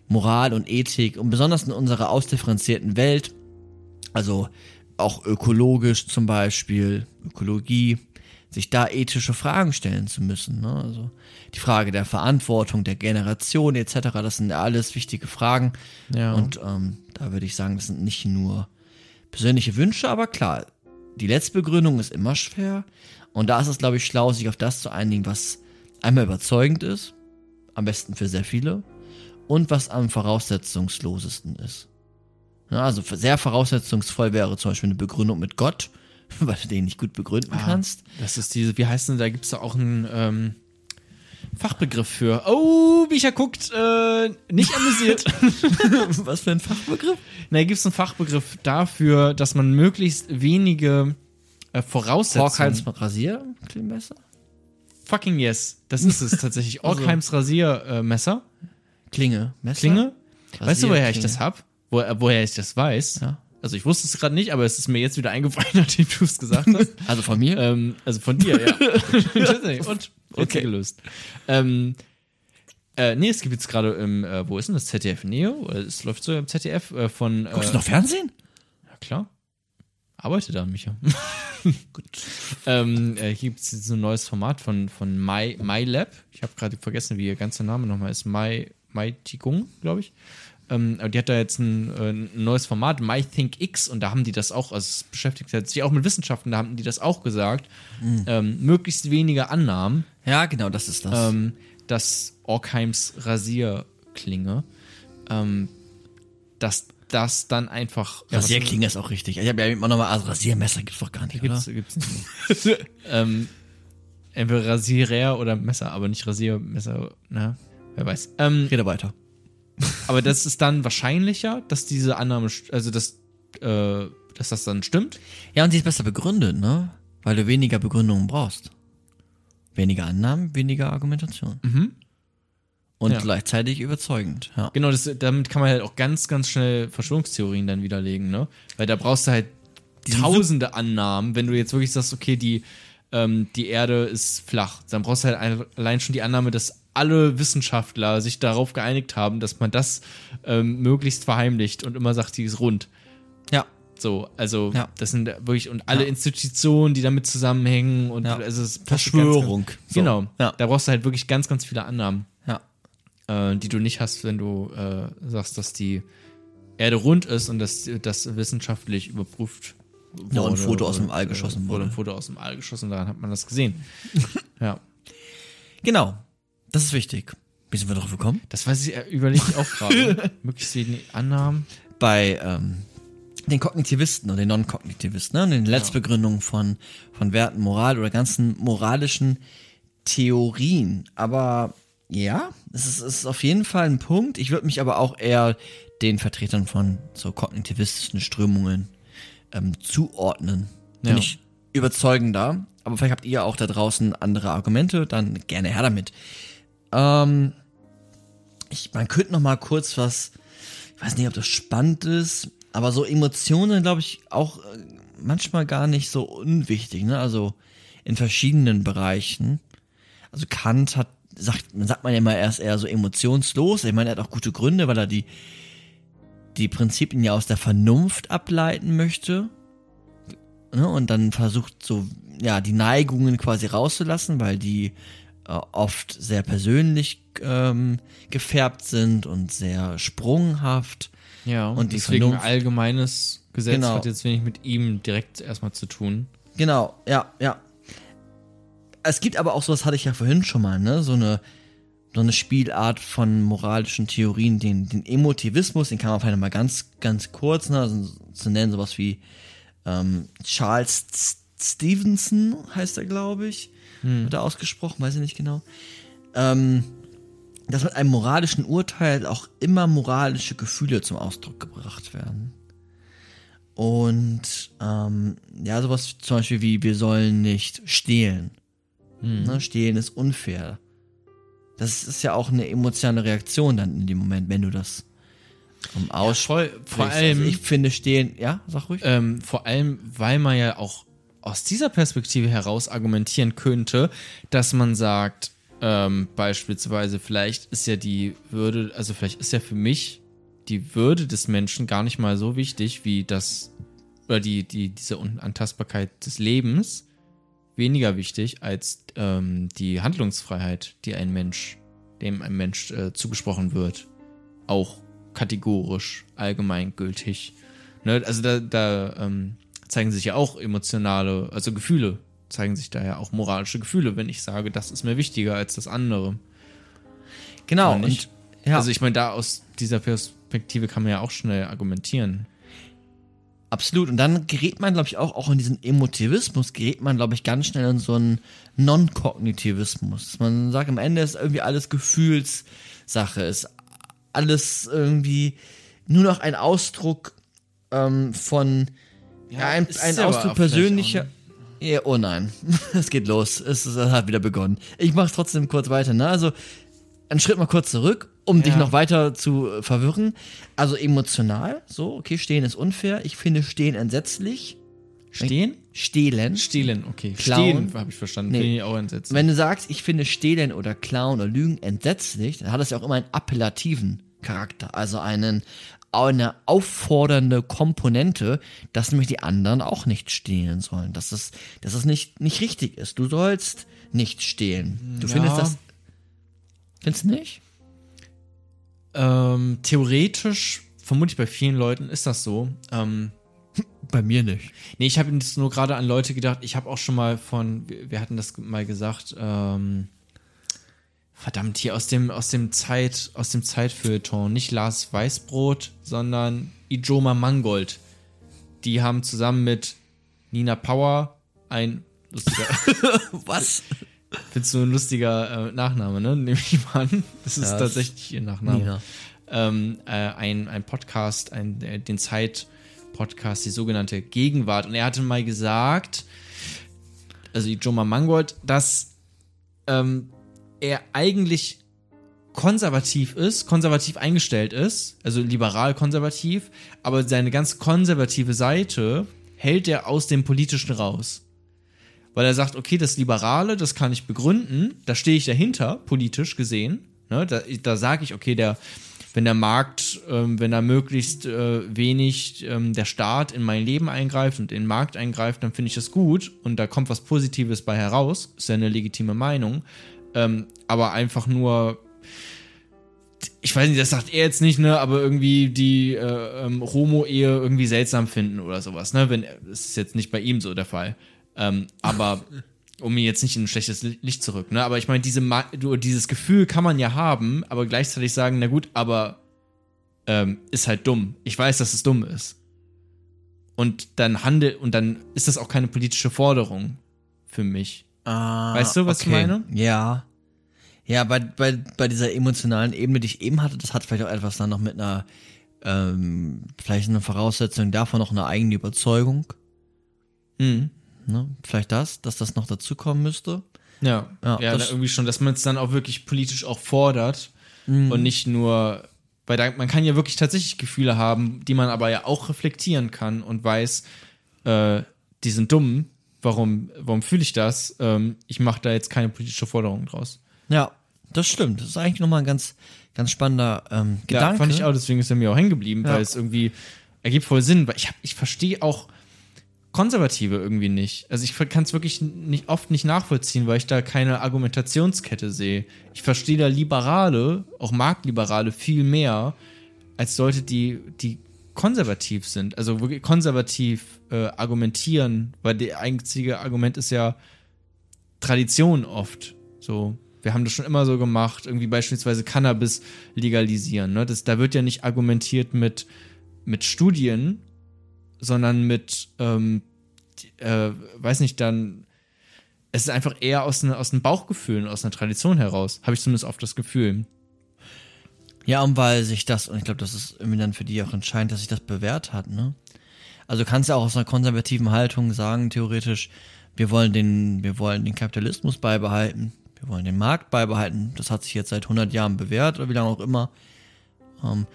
S2: Moral und Ethik und besonders in unserer ausdifferenzierten Welt, also auch ökologisch zum Beispiel, Ökologie, sich da ethische Fragen stellen zu müssen. Ne? Also die Frage der Verantwortung, der Generation etc., das sind ja alles wichtige Fragen.
S1: Ja.
S2: Und ähm, da würde ich sagen, das sind nicht nur persönliche Wünsche, aber klar, die Letztbegründung ist immer schwer. Und da ist es, glaube ich, schlau, sich auf das zu einigen, was einmal überzeugend ist, am besten für sehr viele, und was am voraussetzungslosesten ist. Ja, also sehr voraussetzungsvoll wäre zum Beispiel eine Begründung mit Gott, weil du den nicht gut begründen
S1: Ah,
S2: kannst.
S1: Das ist diese, wie heißt denn, da gibt es auch einen ähm, Fachbegriff für. Oh, Micha guckt, äh, nicht amüsiert.
S2: was für ein Fachbegriff?
S1: Na, gibt es einen Fachbegriff dafür, dass man möglichst wenige äh, Voraussetzungen.
S2: Horkheims Rasiermesser?
S1: Fucking yes. Das ist es tatsächlich.
S2: Also-
S1: Orkheims Rasiermesser.
S2: Klinge. Messer?
S1: Klinge. Weißt du, woher ich das hab? Wo, woher ich das weiß?
S2: Ja.
S1: Also ich wusste es gerade nicht, aber es ist mir jetzt wieder eingefallen, nachdem du es gesagt hast.
S2: Also von mir?
S1: ähm, also von dir, ja. Und okay. Gelöst. Ähm, äh, nee, es gibt jetzt gerade im, äh, wo ist denn das? ZDF Neo? Oder Es läuft so im ZDF äh, von. Äh,
S2: Guckst du noch Fernsehen?
S1: Ja, klar. Arbeite da, Micha. Gut. Ähm, äh, hier gibt es jetzt ein neues Format von, von My, MyLab. Ich habe gerade vergessen, wie ihr ganzer Name nochmal ist. My, My Qigong, glaube ich. Ähm, die hat da jetzt ein, äh, ein neues Format, MyThinkX, und da haben die das auch, also es beschäftigt sich auch mit Wissenschaften, da haben die das auch gesagt. Ähm, möglichst wenige Annahmen,
S2: Ja, genau, das ist das.
S1: ähm, dass Orkheims Rasierklinge, ähm, dass das dann einfach. ja,
S2: Rasierklinge ist auch richtig. Ich habe ja immer noch mal, also Rasiermesser gibt's doch gar nicht,
S1: Gibt's,
S2: oder?
S1: gibt's nicht. ähm, entweder Rasierer oder Messer, aber nicht Rasiermesser, na, wer weiß. Ähm,
S2: Rede weiter.
S1: Aber das ist dann wahrscheinlicher, dass diese Annahme, also dass, äh, dass das dann stimmt.
S2: Ja, und sie ist besser begründet, ne? Weil du weniger Begründungen brauchst. Weniger Annahmen, weniger Argumentation.
S1: Mhm.
S2: Und
S1: Ja.
S2: gleichzeitig überzeugend, ja.
S1: Genau, das, damit kann man halt auch ganz, ganz schnell Verschwörungstheorien dann widerlegen, ne? Weil da brauchst du halt tausende Annahmen, wenn du jetzt wirklich sagst, okay, die, ähm, die Erde ist flach, dann brauchst du halt ein, allein schon die Annahme, dass alle Wissenschaftler sich darauf geeinigt haben, dass man das ähm, möglichst verheimlicht und immer sagt, die ist rund.
S2: Ja.
S1: So, also
S2: Ja.
S1: das sind wirklich und alle
S2: Ja.
S1: Institutionen, die damit zusammenhängen und
S2: Ja.
S1: also es
S2: Verschwörung.
S1: Ganz,
S2: So.
S1: Genau. Da brauchst du halt wirklich ganz, ganz viele Annahmen
S2: Ja.
S1: äh, die du nicht hast, wenn du äh, sagst, dass die Erde rund ist und dass das wissenschaftlich überprüft wurde.
S2: Ja, und ein Foto aus dem All
S1: äh,
S2: geschossen
S1: wurde.
S2: wurde.
S1: ein Foto aus dem All geschossen, daran hat man das gesehen. ja.
S2: Genau. Das ist wichtig. Wie sind wir darauf gekommen?
S1: Das weiß ich, äh, überlege ich auch gerade. Möglichst wenig Annahmen.
S2: Bei ähm, den Kognitivisten oder den Non-Kognitivisten, ne? Und den Letztbegründungen von, von Werten, Moral oder ganzen moralischen Theorien. Aber ja, es ist, es ist auf jeden Fall ein Punkt. Ich würde mich aber auch eher den Vertretern von so kognitivistischen Strömungen ähm, zuordnen. Bin
S1: Ja.
S2: ich überzeugender. Aber vielleicht habt ihr auch da draußen andere Argumente, dann gerne her damit. Ähm, ich, man könnte noch mal kurz was, ich weiß nicht, ob das spannend ist, aber so Emotionen, glaube ich, auch äh, manchmal gar nicht so unwichtig, ne? Also in verschiedenen Bereichen. Also Kant hat, sagt, sagt man ja immer erst eher so emotionslos. Ich meine, er hat auch gute Gründe, weil er die, die Prinzipien ja aus der Vernunft ableiten möchte. Ne? Und dann versucht so, ja, die Neigungen quasi rauszulassen, weil die oft sehr persönlich ähm, gefärbt sind und sehr sprunghaft.
S1: Ja,
S2: Und
S1: deswegen
S2: Vernunft-
S1: allgemeines Gesetz
S2: Genau.
S1: hat jetzt wenig mit ihm direkt erstmal zu tun.
S2: Genau, ja, ja. Es gibt aber auch sowas, hatte ich ja vorhin schon mal, ne? So eine, so eine Spielart von moralischen Theorien, den, den Emotivismus, den kann man vielleicht mal ganz, ganz kurz, ne? Also, zu nennen, sowas wie ähm, Charles Stevenson heißt er, glaube ich. Wird er ausgesprochen, weiß ich nicht genau. Ähm, dass mit einem moralischen Urteil auch immer moralische Gefühle zum Ausdruck gebracht werden. Und ähm, ja, sowas zum Beispiel wie, wir sollen nicht stehlen. Ne, stehlen ist unfair. Das ist ja auch eine emotionale Reaktion dann in dem Moment, wenn du das ähm, aussprichst.
S1: voll, vor allem,
S2: Also ich finde stehlen, ja, sag ruhig.
S1: ähm, vor allem, weil man ja auch aus dieser Perspektive heraus argumentieren könnte, dass man sagt, ähm, beispielsweise, vielleicht ist ja die Würde, also vielleicht ist ja für mich die Würde des Menschen gar nicht mal so wichtig wie das, oder die, die, diese Unantastbarkeit des Lebens weniger wichtig als ähm, die Handlungsfreiheit, die ein Mensch, dem ein Mensch äh, zugesprochen wird. Auch kategorisch, allgemeingültig. Ne? Also da, da ähm, zeigen sich ja auch emotionale, also Gefühle, zeigen sich da ja auch moralische Gefühle, wenn ich sage, das ist mir wichtiger als das andere.
S2: genau,
S1: nicht?
S2: und ja,
S1: Also ich meine, da aus dieser Perspektive kann man ja auch schnell argumentieren.
S2: absolut. Und dann gerät man, glaube ich, auch, auch in diesen Emotivismus, gerät man, glaube ich, ganz schnell in so einen Non-Kognitivismus. Man sagt, am Ende ist irgendwie alles Gefühlssache, ist alles irgendwie nur noch ein Ausdruck ähm, von, ja, ein, ein Ausdruck persönlicher. Ja, oh nein, es geht los. Es, ist- es hat wieder begonnen. Ich mache trotzdem kurz weiter. Ne? Also einen Schritt mal kurz zurück, um dich
S1: Ja.
S2: noch weiter zu äh, verwirren. Also emotional, so, okay, stehen ist unfair. Ich finde stehen entsetzlich.
S1: Stehen?
S2: Stehlen.
S1: Stehlen, okay.
S2: Klauen.
S1: Stehen, habe ich verstanden.
S2: Nee.
S1: Bin ich auch entsetzt.
S2: Wenn du sagst, ich finde stehlen oder klauen oder lügen entsetzlich, dann hat das ja auch immer einen appellativen Charakter. Also einen, eine auffordernde Komponente, dass nämlich die anderen auch nicht stehlen sollen. Dass es, dass es nicht, nicht richtig ist. Du sollst nicht stehlen. Du
S1: Ja.
S2: findest das. Findest du nicht?
S1: Ähm, theoretisch, vermutlich bei vielen Leuten ist das so. Ähm,
S2: Bei mir nicht.
S1: nee, ich habe jetzt nur gerade an Leute gedacht. Ich habe auch schon mal von, wir, wir hatten das mal gesagt, ähm, verdammt, hier aus dem, aus dem Zeit, aus dem Zeitfeuilleton, nicht Lars Weißbrot, sondern Ijoma Mangold. Die haben zusammen mit Nina Power ein lustiger,
S2: Was?
S1: Findest du ein lustiger äh, Nachname, ne? Nehme ich mal an. Das ist
S2: Ja,
S1: tatsächlich ihr Nachname.
S2: Nina.
S1: Ähm, äh, ein, ein Podcast, ein, äh, den Zeit-Podcast, die sogenannte Gegenwart. Und er hatte mal gesagt, also die Joma Mangold, dass ähm, er eigentlich konservativ ist, konservativ eingestellt ist, also liberal konservativ, aber seine ganz konservative Seite hält er aus dem Politischen raus. Weil er sagt, okay, das Liberale, das kann ich begründen, da stehe ich dahinter, politisch gesehen. Ne, da da sage ich, okay, der, wenn der Markt, ähm, wenn da möglichst äh, wenig ähm, der Staat in mein Leben eingreift und in den Markt eingreift, dann finde ich das gut und da kommt was Positives bei heraus, ist ja eine legitime Meinung. Ähm, aber einfach nur, ich weiß nicht, das sagt er jetzt nicht, ne, aber irgendwie die äh, ähm, Homo-Ehe irgendwie seltsam finden oder sowas, ne, wenn, das ist jetzt nicht bei ihm so der Fall. Ähm, aber, um ihn jetzt nicht in ein schlechtes Licht zu rücken, ne, aber ich meine, diese, Ma- dieses Gefühl kann man ja haben, aber gleichzeitig sagen, na gut, aber ähm, ist halt dumm. Ich weiß, dass es dumm ist. Und dann handelt, und dann ist das auch keine politische Forderung für mich.
S2: Ah,
S1: Weißt du, was ich meine?
S2: Ja. Ja, bei, bei, bei dieser emotionalen Ebene, die ich eben hatte, das hat vielleicht auch etwas dann noch mit einer, ähm, vielleicht eine Voraussetzung davon noch eine eigene Überzeugung.
S1: Mhm.
S2: Ne? Vielleicht das, dass das noch dazukommen müsste.
S1: Ja,
S2: Ja,
S1: ja, irgendwie schon, dass man es dann auch wirklich politisch auch fordert
S2: Mhm.
S1: und nicht nur, weil da, man kann ja wirklich tatsächlich Gefühle haben, die man aber ja auch reflektieren kann und weiß, äh, die sind dumm, warum, warum fühle ich das? Ähm, ich mache da jetzt keine politische Forderung draus.
S2: Ja, das stimmt. Das ist eigentlich nochmal ein ganz, ganz spannender ähm, Gedanke.
S1: Ja, fand ich auch, deswegen ist er mir auch hängen geblieben,
S2: Ja.
S1: weil es irgendwie ergibt voll Sinn, weil ich, hab- ich verstehe auch Konservative irgendwie nicht. Also ich kann es wirklich nicht, oft nicht nachvollziehen, weil ich da keine Argumentationskette sehe. Ich verstehe da Liberale, auch Marktliberale, viel mehr als Leute, die, die konservativ sind. Also wirklich konservativ äh, argumentieren, weil der einzige Argument ist ja Tradition oft. So, wir haben das schon immer so gemacht, irgendwie beispielsweise Cannabis legalisieren. Ne? Das, da wird ja nicht argumentiert mit, mit Studien, sondern mit, ähm, äh, weiß nicht, dann, es ist einfach eher aus, ne, aus einem Bauchgefühl, aus einer Tradition heraus. Habe ich zumindest oft das Gefühl.
S2: Ja, und weil sich das, und ich glaube, das ist irgendwie dann für die auch entscheidend, dass sich das bewährt hat, ne? Also du kannst ja auch aus einer konservativen Haltung sagen, theoretisch, wir wollen den, wir wollen den Kapitalismus beibehalten, wir wollen den Markt beibehalten, das hat sich jetzt seit 100 Jahren bewährt, oder wie lange auch immer. Ähm,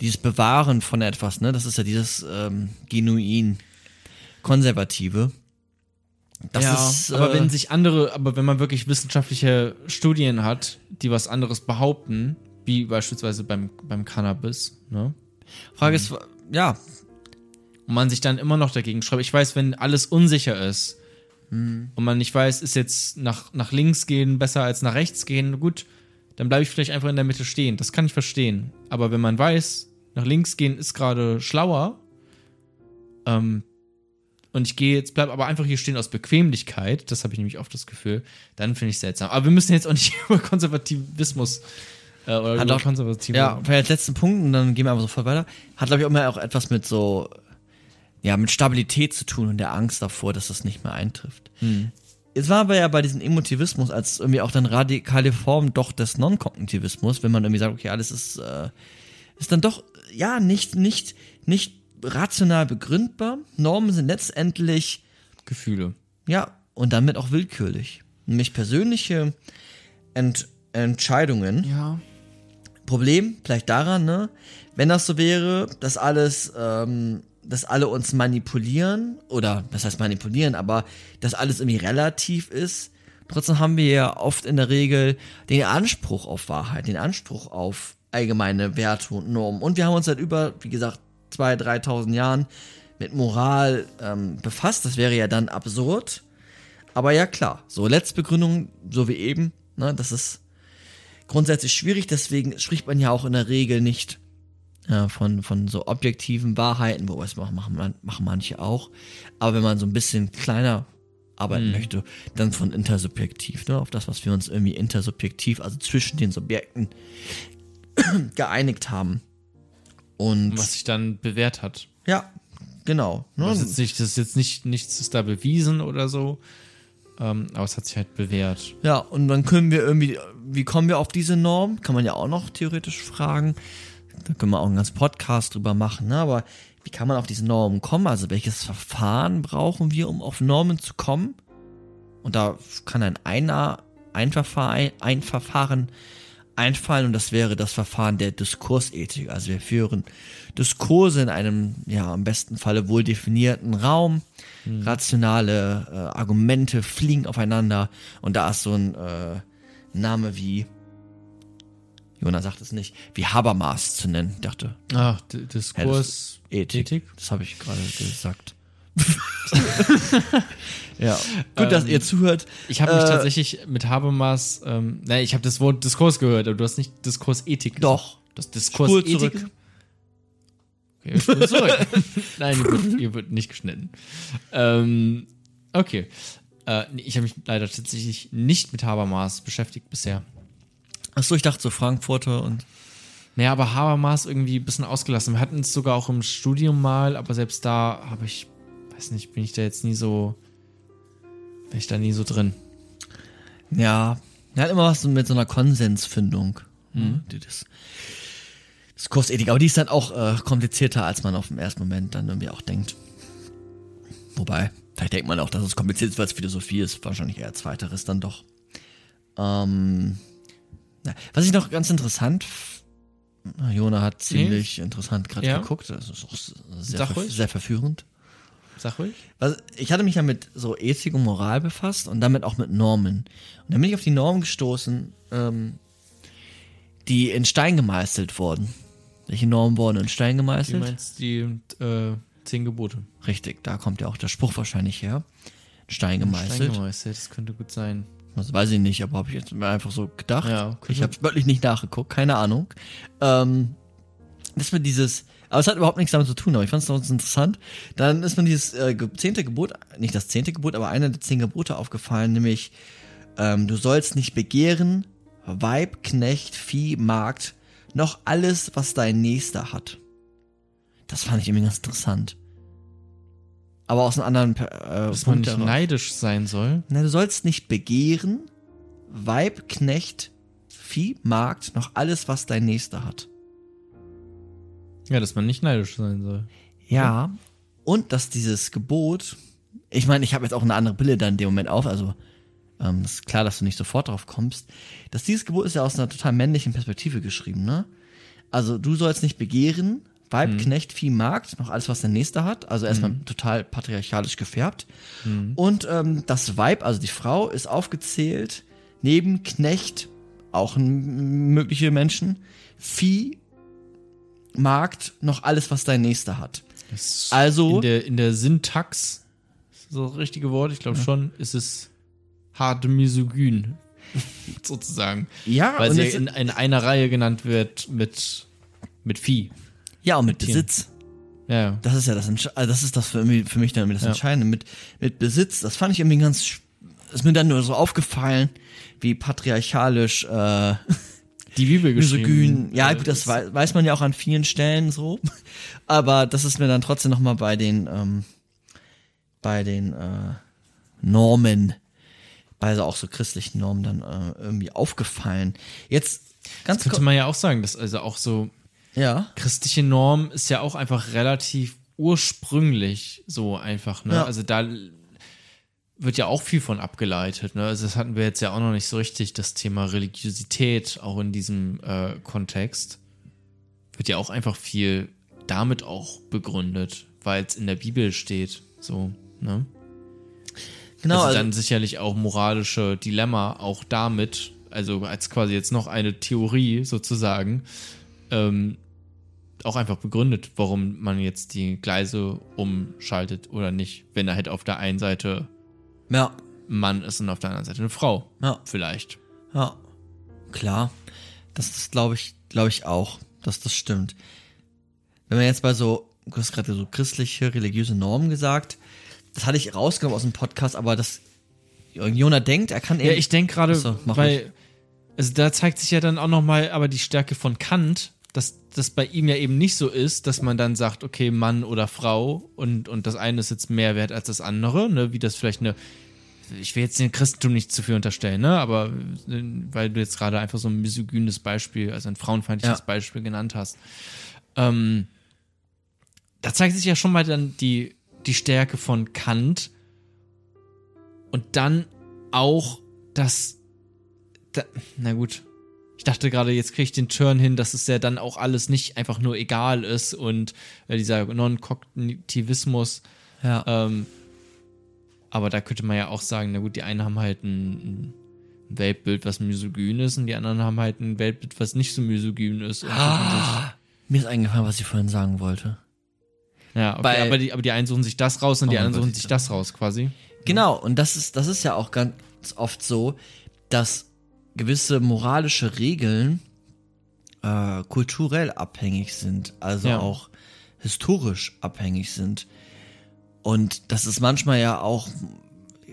S2: dieses Bewahren von etwas, ne, das ist ja dieses ähm, genuin Konservative. Das ist,
S1: aber
S2: äh,
S1: wenn sich andere, aber wenn man wirklich wissenschaftliche Studien hat, die was anderes behaupten, wie beispielsweise beim, beim Cannabis, ne?
S2: Frage ist, ja,
S1: Und man sich dann immer noch dagegen schreibt. Ich weiß, wenn alles unsicher ist und man nicht weiß, ist jetzt nach, nach links gehen besser als nach rechts gehen, gut, dann bleibe ich vielleicht einfach in der Mitte stehen. Das kann ich verstehen. Aber wenn man weiß, nach links gehen ist gerade schlauer, ähm, und ich gehe jetzt, bleib aber einfach hier stehen aus Bequemlichkeit, das habe ich nämlich oft das Gefühl, dann finde ich seltsam. Aber wir müssen jetzt auch nicht über Konservativismus äh, oder
S2: Hat auch-
S1: konservative.
S2: Ja, vielleicht als letzten Punkt und dann gehen wir aber sofort weiter. Hat, glaube ich, auch immer auch etwas mit so, ja, mit Stabilität zu tun und der Angst davor, dass das nicht mehr eintrifft. Es war aber ja bei diesem Emotivismus als irgendwie auch dann radikale Form doch des Non-Kognitivismus, wenn man irgendwie sagt, okay, alles ist, äh, ist dann doch, ja, nicht, nicht, nicht rational begründbar. Normen sind letztendlich
S1: Gefühle.
S2: ja, und damit auch willkürlich. Nämlich persönliche Ent Entscheidungen.
S1: Ja.
S2: Problem vielleicht daran, ne, wenn das so wäre, dass alles, ähm, dass alle uns manipulieren oder was heißt manipulieren, aber dass alles irgendwie relativ ist. Trotzdem haben wir ja oft in der Regel den Anspruch auf Wahrheit, den Anspruch auf allgemeine Werte und Normen. Und wir haben uns seit über, wie gesagt, zwei, 3.000 Jahren mit Moral ähm, befasst. Das wäre ja dann absurd. Aber ja klar, so Letztbegründung, so wie eben, ne, das ist grundsätzlich schwierig, deswegen spricht man ja auch in der Regel nicht äh, von, von so objektiven Wahrheiten, wobei es machen, machen, machen manche auch. Aber wenn man so ein bisschen kleiner arbeiten möchte, dann von intersubjektiv, ne, auf das, was wir uns irgendwie intersubjektiv, also zwischen den Subjekten geeinigt haben. Und
S1: Was sich dann bewährt hat.
S2: ja, genau. Ne?
S1: Das ist, jetzt nicht, das ist jetzt nicht, nichts ist da bewiesen oder so. ähm, aber es hat sich halt bewährt.
S2: Ja, und dann können wir irgendwie, wie kommen wir auf diese Norm? Kann man ja auch noch theoretisch fragen. Da können wir auch einen ganzen Podcast drüber machen, ne? Aber wie kann man auf diese Normen kommen? Also welches Verfahren brauchen wir, um auf Normen zu kommen? Und da kann ein einer, ein Verfahren, ein Verfahren einfallen und das wäre das Verfahren der Diskursethik. Also wir führen Diskurse in einem, ja, im besten Falle wohl definierten Raum. Rationale äh, Argumente fliegen aufeinander und da ist so ein äh, Name wie, Jonas sagt es nicht, wie Habermas zu nennen. Ich dachte,
S1: D Diskurs.
S2: Ethik.
S1: Ethik?
S2: Das habe ich gerade gesagt. ja, gut, dass
S1: Ähm,
S2: ihr zuhört.
S1: Ich habe mich
S2: Äh,
S1: tatsächlich mit Habermas, ähm, nein, ich habe das Wort Diskurs gehört, aber du hast nicht Diskursethik gesagt.
S2: Doch.
S1: Das
S2: Spur
S1: Diskursethik.
S2: zurück.
S1: Okay, spur zurück. nein, hier wird, hier wird nicht geschnitten. Ähm, okay. Äh, nee, ich habe mich leider tatsächlich nicht mit Habermas beschäftigt bisher.
S2: Achso, ich dachte so Frankfurter und.
S1: Naja, aber Habermas irgendwie ein bisschen ausgelassen. Wir hatten es sogar auch im Studium mal, aber selbst da habe ich, weiß nicht, bin ich da jetzt nie so, bin ich da nie so drin.
S2: Ja, er hat immer was mit so einer Konsensfindung. Mhm. Die das, Diskursethik, aber die ist dann auch äh, komplizierter, als man auf den ersten Moment dann irgendwie auch denkt. Wobei, vielleicht denkt man auch, dass es kompliziert ist, weil es Philosophie ist. Wahrscheinlich eher zweiteres dann doch. Ähm, na, was ich noch ganz interessant, Jona hat ziemlich interessant gerade
S1: Ja.
S2: geguckt. Das ist auch sehr, ver sehr verführend.
S1: Sag ruhig.
S2: Was, ich hatte mich ja mit so Ethik und Moral befasst und damit auch mit Normen. Und dann bin ich auf die Normen gestoßen, ähm, die in Stein gemeißelt wurden. Welche Normen wurden in Stein
S1: Du
S2: gemeißelt?
S1: meinst die äh, zehn Gebote.
S2: Richtig, da kommt ja auch der Spruch wahrscheinlich her. In Stein gemeißelt.
S1: Steingemeißelt, das könnte gut sein.
S2: Das weiß ich nicht, aber habe ich jetzt einfach so gedacht.
S1: Ja,
S2: ich habe es wirklich nicht nachgeguckt, keine Ahnung. Ähm, das war dieses, aber es hat überhaupt nichts damit zu tun, aber ich fand es trotzdem interessant. Dann ist mir dieses äh, zehnte Gebot, nicht das zehnte Gebot, aber einer der zehn Gebote aufgefallen, nämlich ähm, du sollst nicht begehren, Weib, Knecht, Vieh, Magd, noch alles, was dein Nächster hat. Das fand ich irgendwie ganz interessant. Aber aus einem anderen äh,
S1: Dass man
S2: Punkt
S1: nicht
S2: heraus.
S1: neidisch sein soll.
S2: Na, du sollst nicht begehren, Weib, Knecht, Vieh, Magd, noch alles, was dein Nächster hat.
S1: Ja, dass man nicht neidisch sein soll.
S2: Ja. Und dass dieses Gebot, ich meine, ich habe jetzt auch eine andere Brille dann in dem Moment auf, also ähm, ist klar, dass du nicht sofort drauf kommst, dass dieses Gebot ist ja aus einer total männlichen Perspektive geschrieben, ne? Also du sollst nicht begehren, Weib, Knecht, Vieh, Magd, noch alles, was der Nächste hat. Also erstmal total patriarchalisch gefärbt. Und ähm, das Weib, also die Frau, ist aufgezählt neben Knecht, auch ein, mögliche Menschen, Vieh, Magd, noch alles, was dein Nächster hat.
S1: Das
S2: Also-
S1: In der, in der Syntax, so das richtige Wort, ich glaube schon, ist es hart misogyn. sozusagen.
S2: Ja,
S1: Weil sie
S2: es-
S1: in, in einer Reihe genannt wird mit, mit Vieh.
S2: Ja, und mit
S1: Tieren.
S2: Besitz.
S1: Ja, ja.
S2: Das ist ja das, Entsche- also das ist das für mich, für mich dann das
S1: Ja.
S2: Entscheidende. Mit, mit Besitz, das fand ich irgendwie ganz, ist mir dann nur so aufgefallen, wie patriarchalisch, äh,
S1: Die Bibel geschrieben.
S2: misogyn. Ja, gut, das wei weiß man ja auch an vielen Stellen so. Aber das ist mir dann trotzdem nochmal bei den, ähm, bei den, äh, Normen, bei so auch so christlichen Normen dann äh, irgendwie aufgefallen. Jetzt, ganz
S1: Könnte
S2: kurz,
S1: man ja auch sagen, dass also auch so
S2: ja.
S1: christliche Norm ist ja auch einfach relativ ursprünglich so einfach, ne?
S2: Ja.
S1: Also da wird ja auch viel von abgeleitet, ne? Also das hatten wir jetzt ja auch noch nicht so richtig, das Thema Religiosität, auch in diesem äh, Kontext. Wird ja auch einfach viel damit auch begründet, weil es in der Bibel steht, so, ne?
S2: Genau,
S1: also,
S2: also,
S1: dann sicherlich auch moralische Dilemma, auch damit, also als quasi jetzt noch eine Theorie sozusagen, ähm, auch einfach begründet, warum man jetzt die Gleise umschaltet oder nicht, wenn er halt auf der einen Seite
S2: ja,
S1: ein Mann ist und auf der anderen Seite eine Frau.
S2: Ja.
S1: Vielleicht.
S2: Ja, klar. Das ist, glaube ich, glaube ich auch, dass das stimmt. Wenn man jetzt bei so, du hast gerade so christliche, religiöse Normen gesagt, das hatte ich rausgenommen aus dem Podcast, aber das Jona denkt, er kann
S1: Ja,
S2: eben-
S1: ich denke gerade,
S2: mach
S1: weil, also da zeigt sich ja dann auch nochmal aber die Stärke von Kant, dass das bei ihm ja eben nicht so ist, dass man dann sagt, okay, Mann oder Frau und, und das eine ist jetzt mehr wert als das andere, ne, wie das vielleicht eine, ich will jetzt den Christentum nicht zu viel unterstellen, ne? Aber äh, weil du jetzt gerade einfach so ein misogynes Beispiel, also ein frauenfeindliches
S2: Ja.
S1: Beispiel genannt hast. Ähm, da zeigt sich ja schon mal dann die, die Stärke von Kant und dann auch das, da, na gut, ich dachte gerade, jetzt kriege ich den Turn hin, dass es ja dann auch alles nicht einfach nur egal ist und äh, dieser Non-Kognitivismus,
S2: Ja.
S1: ähm, aber da könnte man ja auch sagen, na gut, die einen haben halt ein, ein Weltbild, was misogyn ist, und die anderen haben halt ein Weltbild, was nicht so misogyn ist.
S2: Ah, mir ist eingefallen, was ich vorhin sagen wollte.
S1: ja, okay,
S2: Bei-
S1: aber, die, aber die einen suchen sich das raus und die
S2: Oh
S1: anderen suchen sich das raus, quasi.
S2: Genau, und das ist, das ist ja auch ganz oft so, dass gewisse moralische Regeln äh, kulturell abhängig sind, also
S1: Ja.
S2: auch historisch abhängig sind. Und das ist manchmal ja auch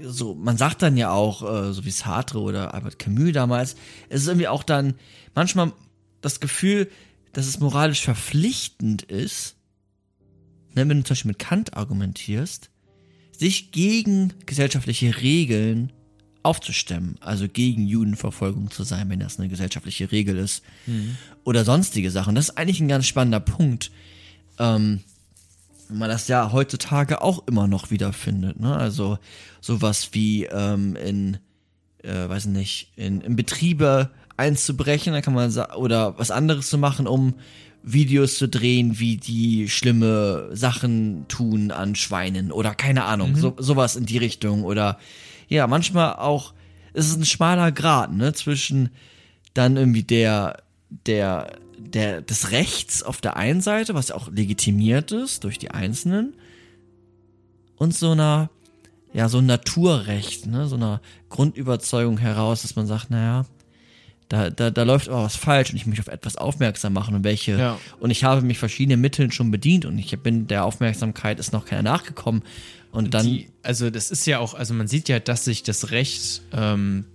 S2: so, man sagt dann ja auch, äh, so wie Sartre oder Albert Camus damals, es ist irgendwie auch dann manchmal das Gefühl, dass es moralisch verpflichtend ist, ne, wenn du zum Beispiel mit Kant argumentierst, sich gegen gesellschaftliche Regeln aufzustemmen, also gegen Judenverfolgung zu sein, wenn das eine gesellschaftliche Regel ist oder sonstige Sachen. Das ist eigentlich ein ganz spannender Punkt, ähm, wenn man das ja heutzutage auch immer noch wiederfindet. Ne? Also sowas wie ähm, in, äh, weiß nicht, in, in Betriebe einzubrechen, da kann man oder was anderes zu machen, um Videos zu drehen, wie die schlimme Sachen tun an Schweinen oder keine Ahnung, so, sowas in die Richtung oder ja, manchmal auch, es ist ein schmaler Grat, ne, zwischen dann irgendwie der, der, der, des Rechts auf der einen Seite, was ja auch legitimiert ist durch die Einzelnen und so einer, ja, so ein Naturrecht, ne, so einer Grundüberzeugung heraus, dass man sagt, naja, da, da, da läuft aber was falsch und ich möchte auf etwas aufmerksam machen und welche,
S1: Ja.
S2: und ich habe mich verschiedenen Mitteln schon bedient und ich bin der Aufmerksamkeit ist noch keiner nachgekommen und dann,
S1: die, also das ist ja auch, also man sieht ja, dass sich das Recht ähm,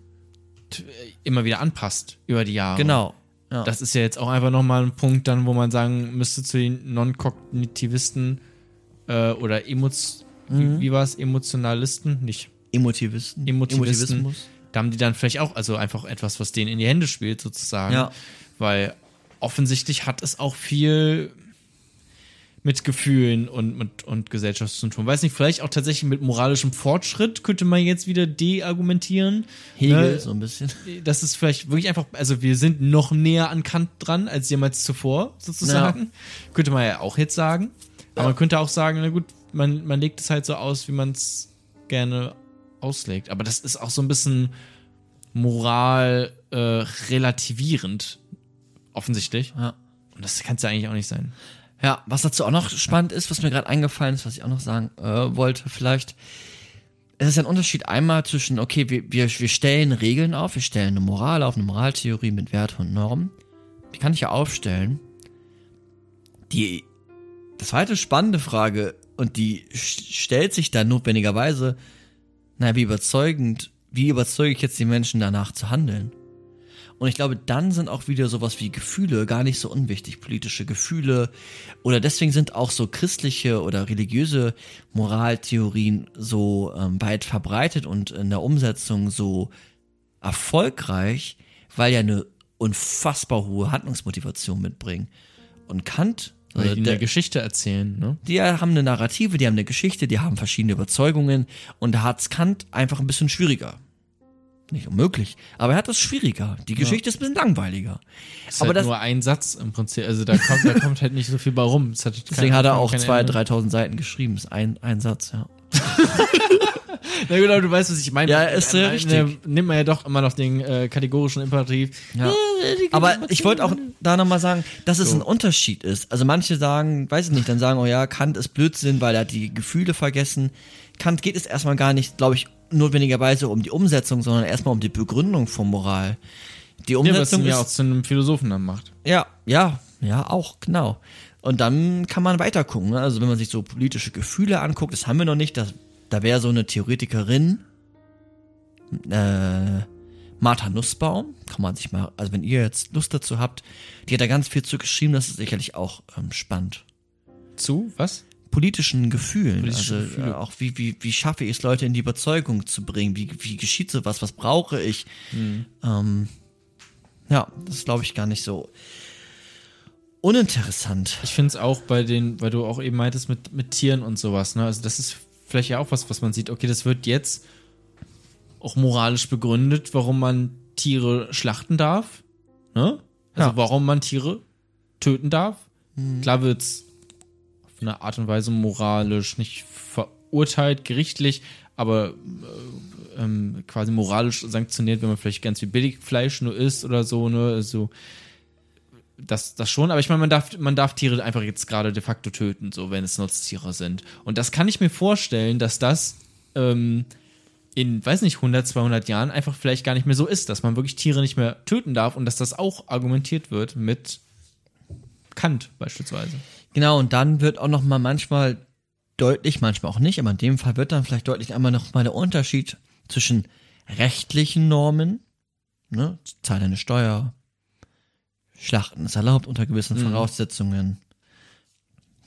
S1: t- immer wieder anpasst über die Jahre.
S2: genau, ja.
S1: Das ist ja jetzt auch einfach nochmal ein Punkt dann, wo man sagen müsste zu den Non-Kognitivisten äh, oder Emos,
S2: Mhm.
S1: wie, wie war es, Emotionalisten, nicht.
S2: Emotivisten,
S1: Emotivisten.
S2: Emotivismus.
S1: Da haben die dann vielleicht auch, also einfach etwas, was denen in die Hände spielt, sozusagen.
S2: Ja.
S1: Weil offensichtlich hat es auch viel mit Gefühlen und, und, und Gesellschaft zu tun. Weiß nicht, vielleicht auch tatsächlich mit moralischem Fortschritt könnte man jetzt wieder deargumentieren.
S2: Hegel,
S1: Ne?
S2: so ein bisschen.
S1: Das ist vielleicht wirklich einfach, also wir sind noch näher an Kant dran als jemals zuvor, sozusagen. Könnte man ja auch jetzt sagen. Aber man könnte auch sagen, na gut, man, man legt es halt so aus, wie man es gerne auslegt. Aber das ist auch so ein bisschen moral äh, relativierend, offensichtlich.
S2: Ja.
S1: Und das kann es ja eigentlich auch nicht sein.
S2: Ja, was dazu auch noch spannend ist, was mir gerade eingefallen ist, was ich auch noch sagen äh, wollte, vielleicht. Es ist ein Unterschied einmal zwischen, okay, wir, wir, wir stellen Regeln auf, wir stellen eine Moral auf, eine Moraltheorie mit Werte und Normen. Die kann ich ja aufstellen. Die zweite spannende Frage, und die stellt sich dann notwendigerweise, naja, wie überzeugend, wie überzeuge ich jetzt die Menschen danach zu handeln? Und ich glaube, dann sind auch wieder sowas wie Gefühle gar nicht so unwichtig, politische Gefühle. Oder deswegen sind auch so christliche oder religiöse Moraltheorien so ähm, weit verbreitet und in der Umsetzung so erfolgreich, weil ja eine unfassbar hohe Handlungsmotivation mitbringen. Und Kant,
S1: Weil
S2: äh,
S1: die
S2: der-
S1: eine Geschichte erzählen, ne?
S2: die haben eine Narrative, die haben eine Geschichte, die haben verschiedene Überzeugungen und da hat's Kant einfach ein bisschen schwieriger. Nicht unmöglich, aber er hat das schwieriger. Die Geschichte ist ein bisschen langweiliger.
S1: Ist
S2: Aber
S1: halt
S2: das-
S1: nur ein Satz im Prinzip. Also da kommt, da kommt halt nicht so viel bei rum. Es hat
S2: Deswegen hat er auch
S1: kein
S2: 2.000,
S1: Ende.
S2: 3.000 Seiten geschrieben. Ist ein, ein Satz, ja.
S1: Na genau, du weißt, was ich meine.
S2: Ja, ist ja richtig.
S1: äh, Nimmt man ja doch immer noch den äh, kategorischen Imperativ.
S2: ja. Aber ich wollte auch da nochmal sagen, dass es
S1: So.
S2: ein Unterschied ist. Also manche sagen, weiß ich nicht, dann sagen, oh ja, Kant ist Blödsinn, weil er hat die Gefühle vergessen. Kant geht es erstmal gar nicht, glaube ich, notwendigerweise um die Umsetzung, sondern erstmal um die Begründung von Moral. Die
S1: Ja, was
S2: Umsetzung
S1: ihn ja auch
S2: ist,
S1: zu einem Philosophen dann macht.
S2: Ja, ja, ja, auch, genau. Und dann kann man weiter gucken. Ne? Also wenn man sich so politische Gefühle anguckt, das haben wir noch nicht, das, da wäre so eine Theoretikerin, äh, Martha Nussbaum, kann man sich mal, also wenn ihr jetzt Lust dazu habt, die hat da ganz viel zu geschrieben, das ist sicherlich auch ähm, spannend.
S1: Zu? Was?
S2: politischen Gefühlen.
S1: Politische
S2: also
S1: Gefühle.
S2: Äh, auch wie, wie, wie schaffe ich es, Leute in die Überzeugung zu bringen? Wie, wie geschieht sowas? Was brauche ich? Ähm, ja, das glaube ich gar nicht so uninteressant.
S1: Ich finde es auch bei den, weil du auch eben meintest mit, mit Tieren und sowas, ne? Also das ist vielleicht ja auch was, was man sieht, okay, das wird jetzt auch moralisch begründet, warum man Tiere schlachten darf. Ne? Also
S2: Ja.
S1: warum man Tiere töten darf. Klar wird's auf eine Art und Weise moralisch nicht verurteilt, gerichtlich, aber äh, ähm, quasi moralisch sanktioniert, wenn man vielleicht ganz viel Billigfleisch nur isst oder so, ne? Also das, das schon, aber ich meine, man darf, man darf Tiere einfach jetzt gerade de facto töten, so wenn es Nutztiere sind. Und das kann ich mir vorstellen, dass das ähm, in, weiß nicht, 100, 200 Jahren einfach vielleicht gar nicht mehr so ist, dass man wirklich Tiere nicht mehr töten darf und dass das auch argumentiert wird mit Kant beispielsweise.
S2: Genau, und dann wird auch noch mal manchmal deutlich, manchmal auch nicht, aber in dem Fall wird dann vielleicht deutlich einmal noch mal der Unterschied zwischen rechtlichen Normen, ne, zahl deine Steuer, Schlachten ist erlaubt unter gewissen Voraussetzungen,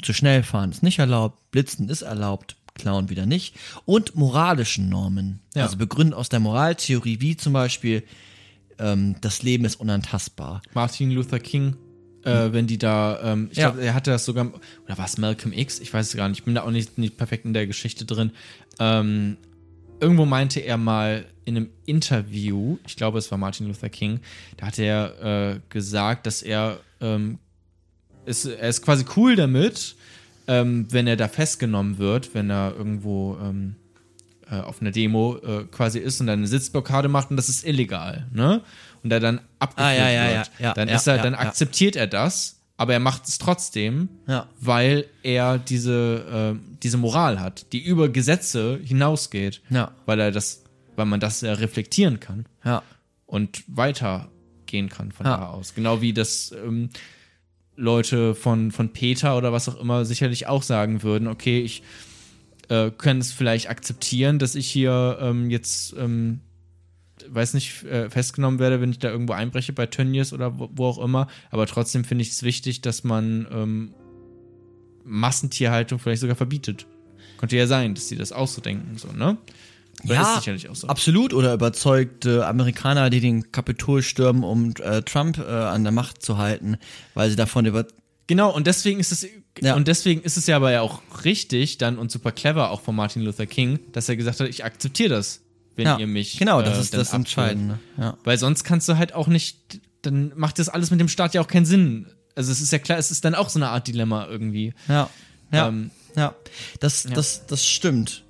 S2: zu schnell fahren ist nicht erlaubt, Blitzen ist erlaubt, Klauen wieder nicht und moralischen Normen,
S1: Ja.
S2: also begründet aus der Moraltheorie, wie zum Beispiel ähm, das Leben ist unantastbar.
S1: Martin Luther King, äh, wenn die da, ähm, ich
S2: Ja.
S1: glaube, er hatte das sogar, oder war es Malcolm X? Ich weiß es gar nicht, ich bin da auch nicht, nicht perfekt in der Geschichte drin. Ähm, irgendwo meinte er mal in einem Interview, ich glaube, es war Martin Luther King, da hat er äh, gesagt, dass er, ähm, ist, er ist quasi cool damit, ähm, wenn er da festgenommen wird, wenn er irgendwo ähm, äh, auf einer Demo äh, quasi ist und dann eine Sitzblockade macht und das ist illegal, ne? Und er dann abgeführt
S2: Ah, ja, ja,
S1: wird,
S2: ja, ja,
S1: dann
S2: ja,
S1: ist er,
S2: ja,
S1: dann akzeptiert er das, aber er macht es trotzdem,
S2: Ja.
S1: weil er diese, äh, diese Moral hat, die über Gesetze hinausgeht,
S2: Ja.
S1: weil er das, weil man das äh, reflektieren kann
S2: Ja.
S1: und weitergehen kann von
S2: Ja.
S1: da aus. Genau wie das ähm, Leute von, von Peter oder was auch immer sicherlich auch sagen würden, okay, ich äh, kann es vielleicht akzeptieren, dass ich hier ähm, jetzt, ähm, weiß nicht, äh, festgenommen werde, wenn ich da irgendwo einbreche bei Tönnies oder wo, wo auch immer, aber trotzdem finde ich es wichtig, dass man ähm, Massentierhaltung vielleicht sogar verbietet. Könnte ja sein, dass die das auch so denken, so, ne? Oder
S2: Ja,
S1: ist sicherlich auch so.
S2: Absolut, oder überzeugte Amerikaner, die den Kapitol stürmen, um äh, Trump äh, an der Macht zu halten, weil sie davon über
S1: Genau, und deswegen ist es
S2: Ja.
S1: und deswegen ist es ja aber ja auch richtig dann und super clever auch von Martin Luther King, dass er gesagt hat, ich akzeptiere das, wenn
S2: ja,
S1: ihr mich
S2: genau, das
S1: äh,
S2: ist das. Entscheidende. Ja.
S1: Weil sonst kannst du halt auch nicht, dann macht das alles mit dem Staat ja auch keinen Sinn. Also es ist ja klar, es ist dann auch so eine Art Dilemma irgendwie.
S2: Ja, ja,
S1: Ähm,
S2: ja. Das, das, das stimmt.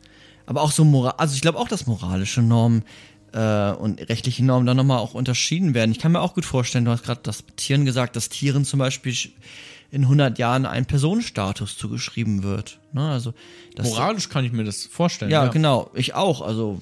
S2: Aber auch so moral, also ich glaube auch, dass moralische Normen äh, und rechtliche Normen dann nochmal auch unterschieden werden. Ich kann mir auch gut vorstellen, du hast gerade das mit Tieren gesagt, dass Tieren zum Beispiel in 100 Jahren ein Personenstatus zugeschrieben wird. Ne? Also
S1: Moralisch kann ich mir das vorstellen.
S2: Ja, genau. Ich auch. Also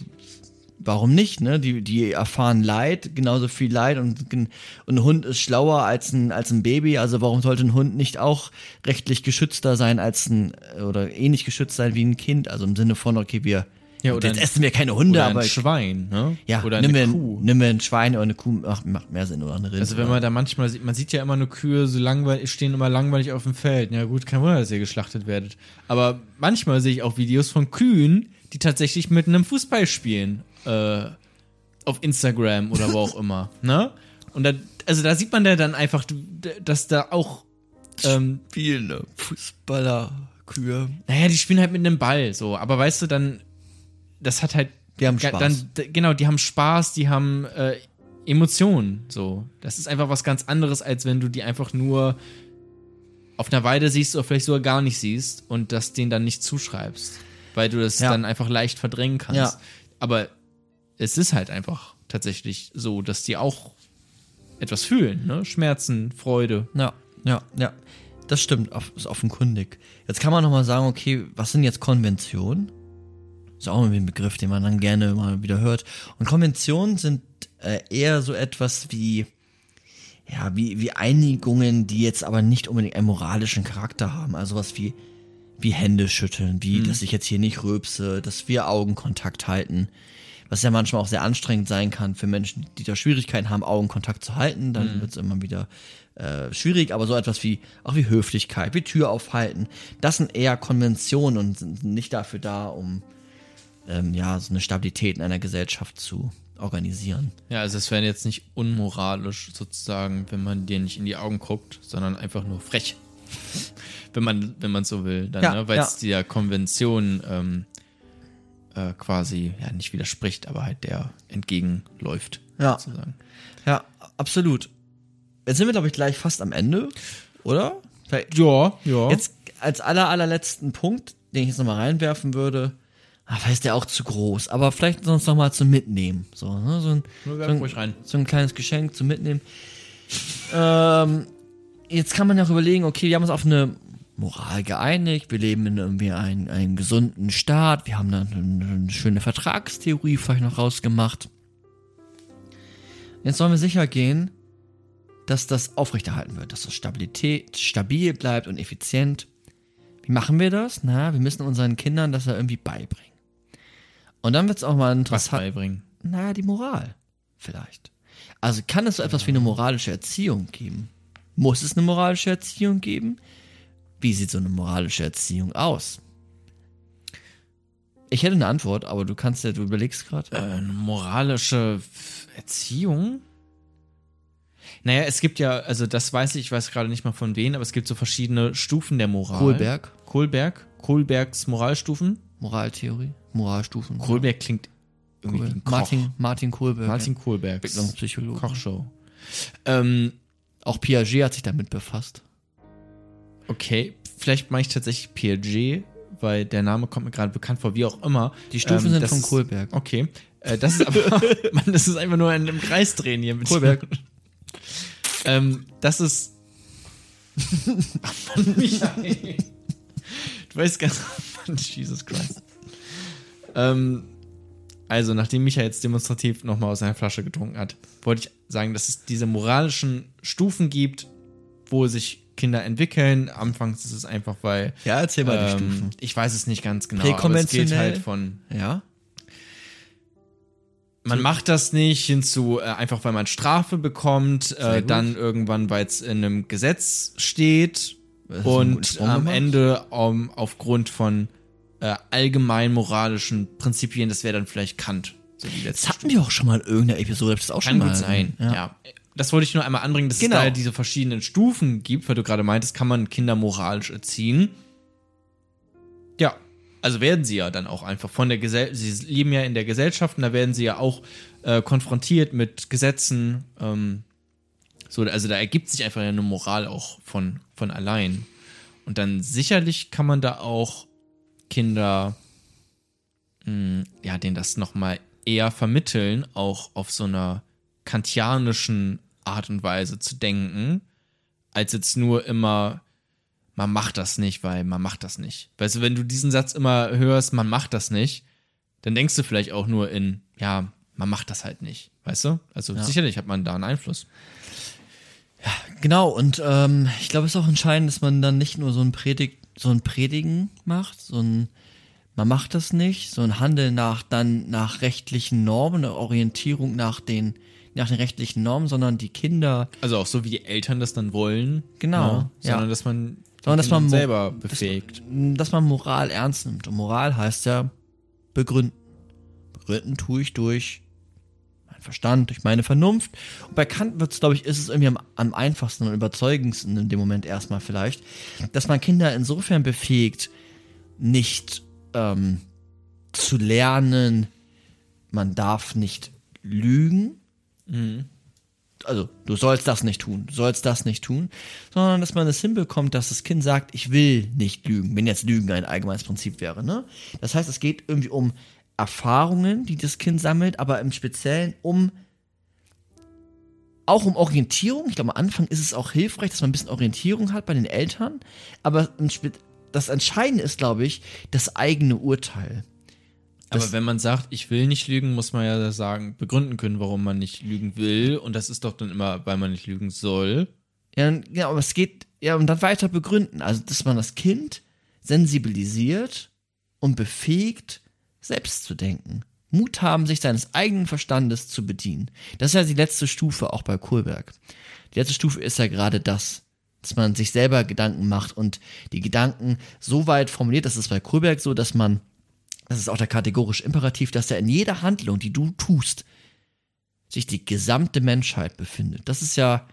S2: warum nicht? Ne? Die, die erfahren Leid, genauso viel Leid und, und ein Hund ist schlauer als ein, als ein Baby. Also warum sollte ein Hund nicht auch rechtlich geschützter sein als ein oder ähnlich geschützt sein wie ein Kind? Also im Sinne von, okay, wir
S1: Ja, oder
S2: jetzt
S1: ein-
S2: essen wir keine Hunde,
S1: Oder ein
S2: aber
S1: Schwein, ne?
S2: ja,
S1: oder
S2: nimm,
S1: eine
S2: mir,
S1: Kuh.
S2: nimm mir ein Schwein oder eine Kuh, macht, macht mehr Sinn oder eine Rind.
S1: Also wenn man da manchmal sieht, man sieht ja immer nur Kühe so langweilig, stehen immer langweilig auf dem Feld. Ja gut, kein Wunder, dass ihr geschlachtet werdet. Aber manchmal sehe ich auch Videos von Kühen, die tatsächlich mit einem Fußball spielen. Äh, auf Instagram oder wo auch immer. Ne? Und da, also da sieht man ja dann einfach, dass da auch, ähm,
S2: Spiele, ne? Fußballer, Kühe.
S1: naja, die spielen halt mit einem Ball, so. Aber weißt du, dann, das hat halt,
S2: Die haben Spaß.
S1: Dann, genau, die haben Spaß, die haben äh, Emotionen, so. Das ist einfach was ganz anderes, als wenn du die einfach nur auf einer Weide siehst oder vielleicht sogar gar nicht siehst und das denen dann nicht zuschreibst, weil du das
S2: Ja.
S1: dann einfach leicht verdrängen kannst.
S2: Ja.
S1: Aber es ist halt einfach tatsächlich so, dass die auch etwas fühlen, ne? Schmerzen, Freude.
S2: Ja, ja, ja. Das stimmt, ist offenkundig. Jetzt kann man nochmal sagen, okay, was sind jetzt Konventionen? Ist auch irgendwie ein Begriff, den man dann gerne mal wieder hört. Und Konventionen sind äh, eher so etwas wie, ja, wie, wie Einigungen, die jetzt aber nicht unbedingt einen moralischen Charakter haben. Also was wie, wie Hände schütteln, wie, dass ich jetzt hier nicht rülpse, dass wir Augenkontakt halten. was ja manchmal auch sehr anstrengend sein kann für Menschen, die da Schwierigkeiten haben, Augenkontakt zu halten. Dann wird es immer wieder äh, schwierig, aber so etwas wie auch wie Höflichkeit, wie Tür aufhalten, das sind eher Konventionen und sind nicht dafür da, um ähm, ja so eine Stabilität in einer Gesellschaft zu organisieren.
S1: Ja, also es wäre jetzt nicht unmoralisch sozusagen, wenn man dir nicht in die Augen guckt, sondern einfach nur frech. wenn man, wenn man so will, dann,
S2: Ja,
S1: ne? weil es
S2: ja.
S1: der Konvention ähm, äh, quasi ja nicht widerspricht, aber halt der entgegenläuft.
S2: Ja.
S1: Sozusagen.
S2: Ja, absolut. Jetzt sind wir, glaube ich, gleich fast am Ende, oder? Vielleicht-
S1: Ja, ja.
S2: Jetzt als aller, allerletzten Punkt, den ich jetzt nochmal reinwerfen würde, ah, vielleicht ist der auch zu groß, aber vielleicht sonst nochmal zum Mitnehmen. So, ne? so, ein, so, ein, so ein kleines Geschenk zum Mitnehmen. ähm, jetzt kann man ja auch überlegen, okay, wir haben uns auf eine Moral geeinigt, wir leben in irgendwie einen, einen gesunden Staat, wir haben dann eine, eine schöne Vertragstheorie vielleicht noch rausgemacht. Jetzt sollen wir sicher gehen, dass das aufrechterhalten wird, dass das Stabilität stabil bleibt und effizient. Wie machen wir das? Na, wir müssen unseren Kindern das ja irgendwie beibringen. Und dann wird es auch mal
S1: Was
S2: interessant.
S1: beibringen.
S2: Naja, die Moral. Vielleicht. Also kann es so etwas wie eine moralische Erziehung geben? Muss es eine moralische Erziehung geben? Wie sieht so eine moralische Erziehung aus? Ich hätte eine Antwort, aber du kannst ja, du überlegst gerade.
S1: Äh, eine moralische Erziehung? Naja, es gibt ja, also das weiß ich, ich weiß gerade nicht mal von wem, aber es gibt so verschiedene Stufen der Moral.
S2: Kohlberg,
S1: Kohlberg. Kohlbergs Moralstufen.
S2: Moraltheorie, Moralstufen.
S1: Kohlberg klingt irgendwie wie ein Koch.
S2: Martin, Martin Kohlberg.
S1: Martin Kohlbergs
S2: Entwicklungspsychologe.
S1: Kochshow. Ähm,
S2: Auch Piaget hat sich damit befasst.
S1: okay, vielleicht mache ich tatsächlich Piaget, weil der Name kommt mir gerade bekannt vor, wie auch immer.
S2: Die Stufen
S1: Ähm,
S2: sind von Kohlberg.
S1: Okay. Äh, das ist aber, Mann, das ist einfach nur in einem Kreis drehen hier mit
S2: Kohlberg.
S1: ähm, das ist. Mann, Michael. Du weißt ganz. Jesus Christ. Ähm, also, nachdem Micha jetzt demonstrativ nochmal aus seiner Flasche getrunken hat, wollte ich sagen, dass es diese moralischen Stufen gibt, wo sich Kinder entwickeln. Anfangs ist es einfach, weil.
S2: Ja, erzähl mal die
S1: ähm,
S2: Stufen.
S1: Ich weiß es nicht ganz genau. Aber es geht halt von.
S2: Ja?
S1: Man macht das nicht hinzu, äh, einfach weil man Strafe bekommt, äh, dann irgendwann, weil es in einem Gesetz steht und am. Ende um, aufgrund von äh, allgemein moralischen Prinzipien, das wäre dann vielleicht Kant. So die
S2: Das hatten wir auch schon mal in irgendeiner Episode, das auch
S1: Kann
S2: schon mal.
S1: gut sein, ja. Das wollte ich nur einmal anbringen, dass
S2: Genau.
S1: es da diese verschiedenen Stufen gibt, weil du gerade meintest, kann man Kinder moralisch erziehen. Ja, also werden sie ja dann auch einfach von der Gesellschaft, sie leben ja in der Gesellschaft und da werden sie ja auch äh, konfrontiert mit Gesetzen. Ähm, so, also da ergibt sich einfach eine Moral auch von, von allein. Und dann sicherlich kann man da auch Kinder, mh, ja, denen das nochmal eher vermitteln, auch auf so einer kantianischen Art und Weise zu denken, als jetzt nur immer, man macht das nicht, weil man macht das nicht. Weißt du, wenn du diesen Satz immer hörst, man macht das nicht, dann denkst du vielleicht auch nur in, ja, man macht das halt nicht. Weißt du? Also sicherlich hat man da einen Einfluss.
S2: Genau, und ähm, ich glaube, es ist auch entscheidend, dass man dann nicht nur so ein Predig, so ein Predigen macht, so ein man macht das nicht, so ein Handeln nach dann nach rechtlichen Normen, eine Orientierung nach den nach den rechtlichen Normen, sondern die Kinder,
S1: Also auch so, wie die Eltern das dann wollen.
S2: Genau,
S1: ne?
S2: ja.
S1: Sondern dass man,
S2: Sondern, dass man
S1: selber befähigt.
S2: dass man Moral ernst nimmt. Und Moral heißt ja begründen. Begründen tue ich durch meinen Verstand, durch meine Vernunft. Und bei Kant wird es, glaube ich, ist es irgendwie am, am einfachsten und überzeugendsten in dem Moment erstmal vielleicht, dass man Kinder insofern befähigt, nicht ähm, zu lernen, man darf nicht lügen. Also, du sollst das nicht tun, du sollst das nicht tun, sondern dass man es hinbekommt, dass das Kind sagt, ich will nicht lügen, wenn jetzt Lügen ein allgemeines Prinzip wäre. Ne? Das heißt, es geht irgendwie um Erfahrungen, die das Kind sammelt, aber im Speziellen um auch um Orientierung. Ich glaube, am Anfang ist es auch hilfreich, dass man ein bisschen Orientierung hat bei den Eltern, aber das Entscheidende ist, glaube ich, das eigene Urteil.
S1: Aber wenn man sagt, ich will nicht lügen, muss man ja sagen, begründen können, warum man nicht lügen will. Und das ist doch dann immer, weil man nicht lügen soll.
S2: Ja, ja, aber es geht ja und dann weiter begründen. Also, dass man das Kind sensibilisiert und befähigt, selbst zu denken, Mut haben, sich seines eigenen Verstandes zu bedienen. Das ist ja die letzte Stufe auch bei Kohlberg. Die letzte Stufe ist ja gerade das, dass man sich selber Gedanken macht und die Gedanken so weit formuliert, das ist bei Kohlberg so, dass man, das ist auch der kategorische Imperativ, dass er in jeder Handlung, die du tust, sich die gesamte Menschheit befindet. Das ist ja,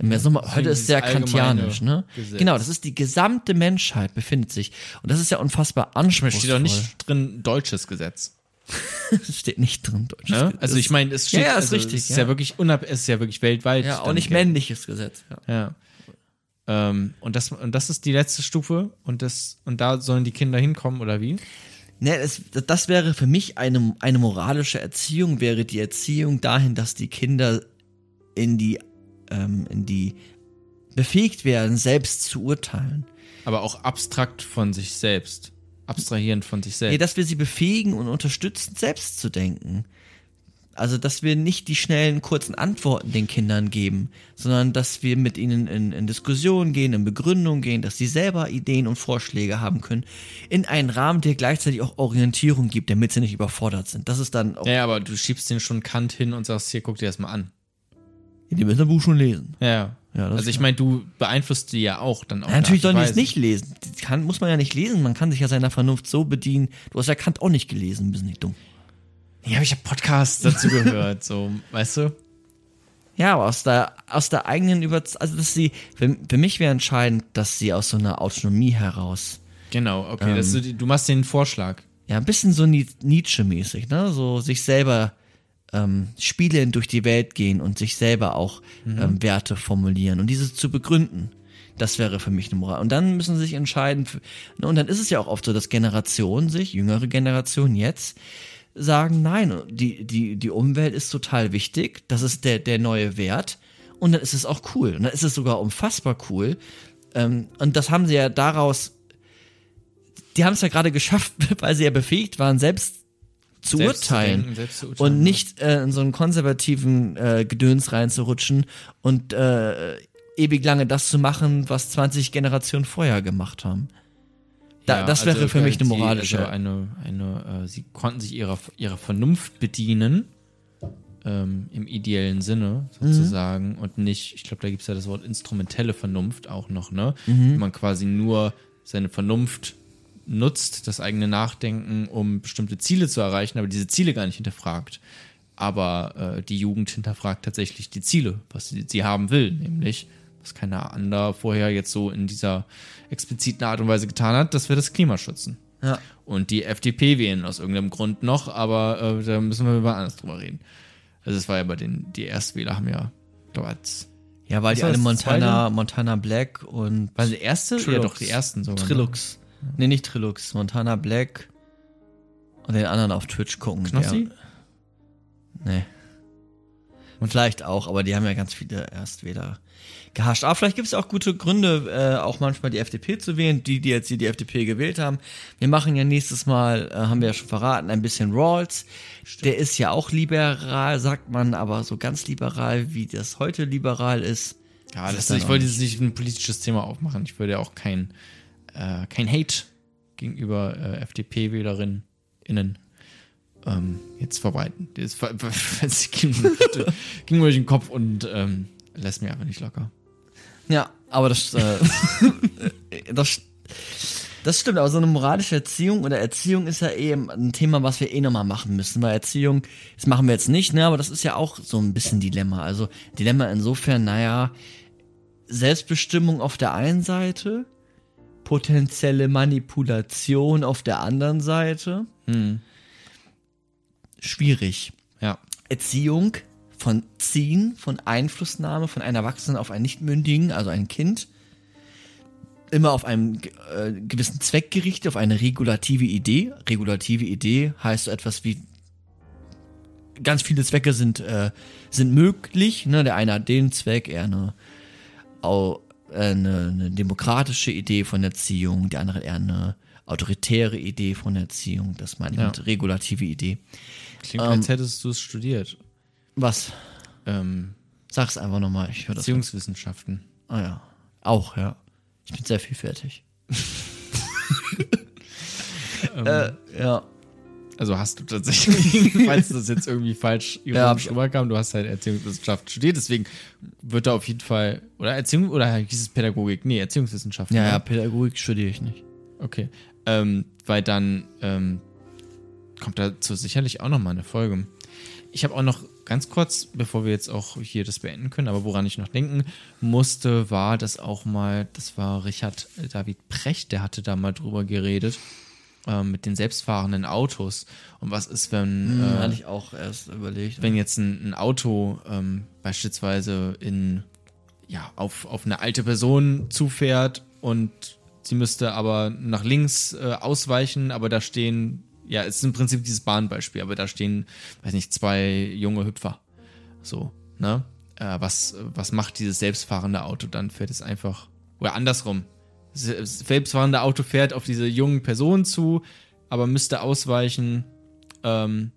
S2: wenn wir so mal, heute ist sehr kantianisch, ne?
S1: Gesetz.
S2: Genau, das ist die gesamte Menschheit befindet sich. Und das ist ja unfassbar anspruchsvoll.
S1: steht doch nicht drin deutsches Gesetz.
S2: Steht nicht drin, Deutsch.
S1: Ne? Also ich meine, es steht
S2: Ja, ja, ist
S1: also
S2: richtig,
S1: Es ist
S2: ja.
S1: ja wirklich unab es ist ja wirklich weltweit.
S2: Ja, auch nicht männliches Gesetz. Ja.
S1: Ja. Ähm, und, das, und das ist die letzte Stufe und, das, und da sollen die Kinder hinkommen, oder wie?
S2: Ne, das, das wäre für mich eine, eine moralische Erziehung, wäre die Erziehung dahin, dass die Kinder in die, ähm, in die befähigt werden, selbst zu urteilen.
S1: Aber auch abstrakt von sich selbst. Abstrahierend von sich
S2: Nee,
S1: selbst.
S2: dass wir sie befähigen und unterstützen, selbst zu denken. Also, dass wir nicht die schnellen, kurzen Antworten den Kindern geben, sondern dass wir mit ihnen in, in Diskussionen gehen, in Begründung gehen, dass sie selber Ideen und Vorschläge haben können, in einen Rahmen, der gleichzeitig auch Orientierung gibt, damit sie nicht überfordert sind. Das ist dann auch,
S1: ja, aber du schiebst den schon Kant hin und sagst, hier, guck dir das mal an.
S2: Die müssen das Buch schon lesen.
S1: Ja, ja.
S2: Ja, das
S1: also ich meine, du beeinflusst die ja auch dann auch.
S2: Ja, natürlich sollen die es nicht lesen. Die kann, muss man ja nicht lesen. Man kann sich ja seiner Vernunft so bedienen. Du hast ja Kant auch nicht gelesen, bist nicht dumm.
S1: Ja, aber ich habe Podcasts dazu gehört, so, weißt du?
S2: Ja, aber aus der, aus der eigenen Über... Also, dass sie... Für, für mich wäre entscheidend, dass sie aus so einer Autonomie heraus...
S1: Genau, okay.
S2: Ähm.
S1: das, du, du machst den Vorschlag.
S2: Ja, ein bisschen so Ni- Nietzsche-mäßig, ne? So sich selber ähm, spielend durch die Welt gehen und sich selber auch ähm, Werte formulieren und diese zu begründen. Das wäre für mich eine Moral. Und dann müssen sie sich entscheiden. Für, ne, und dann ist es ja auch oft so, dass Generationen sich, jüngere Generationen jetzt, sagen, nein, die, die, die Umwelt ist total wichtig, das ist der, der neue Wert. Und dann ist es auch cool. Und dann ist es sogar unfassbar cool. Ähm, und das haben sie ja daraus, die haben es ja gerade geschafft, weil sie ja befähigt waren, selbst zu
S1: Selbst zu
S2: urteilen.
S1: denken, selbst zu urteilen,
S2: und nicht äh, in so einen konservativen äh, Gedöns reinzurutschen und äh, ewig lange das zu machen, was 20 Generationen vorher gemacht haben. Da,
S1: Ja,
S2: das wäre
S1: also,
S2: für mich
S1: äh,
S2: eine
S1: sie-
S2: moralische.
S1: Also eine, eine, äh, sie konnten sich ihrer, ihrer Vernunft bedienen, ähm, im ideellen Sinne sozusagen, und nicht, ich glaube, da gibt es ja das Wort instrumentelle Vernunft auch noch, ne? Wenn man quasi nur seine Vernunft nutzt, das eigene Nachdenken, um bestimmte Ziele zu erreichen, aber diese Ziele gar nicht hinterfragt. Aber äh, die Jugend hinterfragt tatsächlich die Ziele, was sie, sie haben will, nämlich, was keiner anderer vorher jetzt so in dieser expliziten Art und Weise getan hat, dass wir das Klima schützen.
S2: ja.
S1: Und die FDP wählen aus irgendeinem Grund noch, aber äh, da müssen wir über anders drüber reden. Also es war ja bei den, die Erstwähler haben ja, glaube,
S2: ja, weil die alle Montana, Montana Black und
S1: war die erste? Ja
S2: Trilux.
S1: doch, die ersten sogar. ne?
S2: Trilux. Nee, nicht Trilux. Montana Black und den anderen auf Twitch gucken.
S1: Knossi?
S2: Der, nee. Und vielleicht auch, aber die haben ja ganz viele Erstwähler gehascht. Aber vielleicht gibt es auch gute Gründe, äh, auch manchmal die FDP zu wählen, die, die jetzt hier die FDP gewählt haben. Wir machen ja nächstes Mal, äh, haben wir ja schon verraten, ein bisschen Rawls. Der ist ja auch liberal, sagt man, aber so ganz liberal, wie das heute liberal ist.
S1: Ja, das,
S2: dann
S1: ich wollte
S2: nicht.
S1: jetzt nicht ein politisches Thema aufmachen. Ich würde ja auch kein, äh, kein Hate gegenüber äh, FDP-Wählerinnen innen ähm, jetzt verbreiten. Das ging, mir durch den Kopf und ähm, lässt mir einfach nicht locker.
S2: Ja, aber das, äh, das, das stimmt, aber so eine moralische Erziehung oder Erziehung ist ja eh ein Thema, was wir eh nochmal machen müssen, weil Erziehung, das machen wir jetzt nicht, ne, aber das ist ja auch so ein bisschen Dilemma. Also Dilemma insofern, naja, Selbstbestimmung auf der einen Seite, potenzielle Manipulation auf der anderen Seite.
S1: Hm.
S2: Schwierig.
S1: Ja.
S2: Erziehung von Ziehen, von Einflussnahme von einem Erwachsenen auf einen Nichtmündigen, also ein Kind, immer auf einen äh, gewissen Zweck gerichtet, auf eine regulative Idee. Regulative Idee heißt so etwas wie ganz viele Zwecke sind äh, sind möglich. Ne? Der eine hat den Zweck, eher eine, eine, eine demokratische Idee von Erziehung, der andere eher eine autoritäre Idee von Erziehung. Das meine ich
S1: Ja.
S2: mit regulative Idee.
S1: Klingt,
S2: Ähm,
S1: als hättest du es studiert.
S2: Was?
S1: Ähm,
S2: Sag's einfach nochmal, ich.
S1: Beziehungswissenschaften.
S2: Ah ja. Auch, ja. Ich bin sehr vielfältig.
S1: Ähm,
S2: Äh, ja.
S1: Also hast du tatsächlich, falls das jetzt irgendwie falsch
S2: Ja,
S1: ironisch rüberkam, du hast halt Erziehungswissenschaft studiert, deswegen wird da auf jeden Fall, oder Erziehung, oder hieß es Pädagogik? Nee, Erziehungswissenschaft.
S2: Ja, ja, Pädagogik studiere ich nicht.
S1: Okay. Ähm, weil dann ähm, kommt dazu sicherlich auch nochmal eine Folge. Ich habe auch noch ganz kurz, bevor wir jetzt auch hier das beenden können, aber woran ich noch denken musste, war das auch mal, das war Richard David Precht, der hatte da mal drüber geredet, ähm, mit den selbstfahrenden Autos. Und was ist, wenn,
S2: Hm,
S1: äh,
S2: hatte ich auch erst überlegt.
S1: wenn jetzt ein, ein Auto ähm, beispielsweise in, ja, auf, auf eine alte Person zufährt und sie müsste aber nach links äh, ausweichen, aber da stehen, ja, es ist im Prinzip dieses Bahnbeispiel, aber da stehen, weiß nicht, zwei junge Hüpfer. So, ne? Äh, was, was macht dieses selbstfahrende Auto dann? Fährt es einfach, oder andersrum. Selbstfahrende Auto fährt auf diese jungen Personen zu, aber müsste ausweichen, ähm,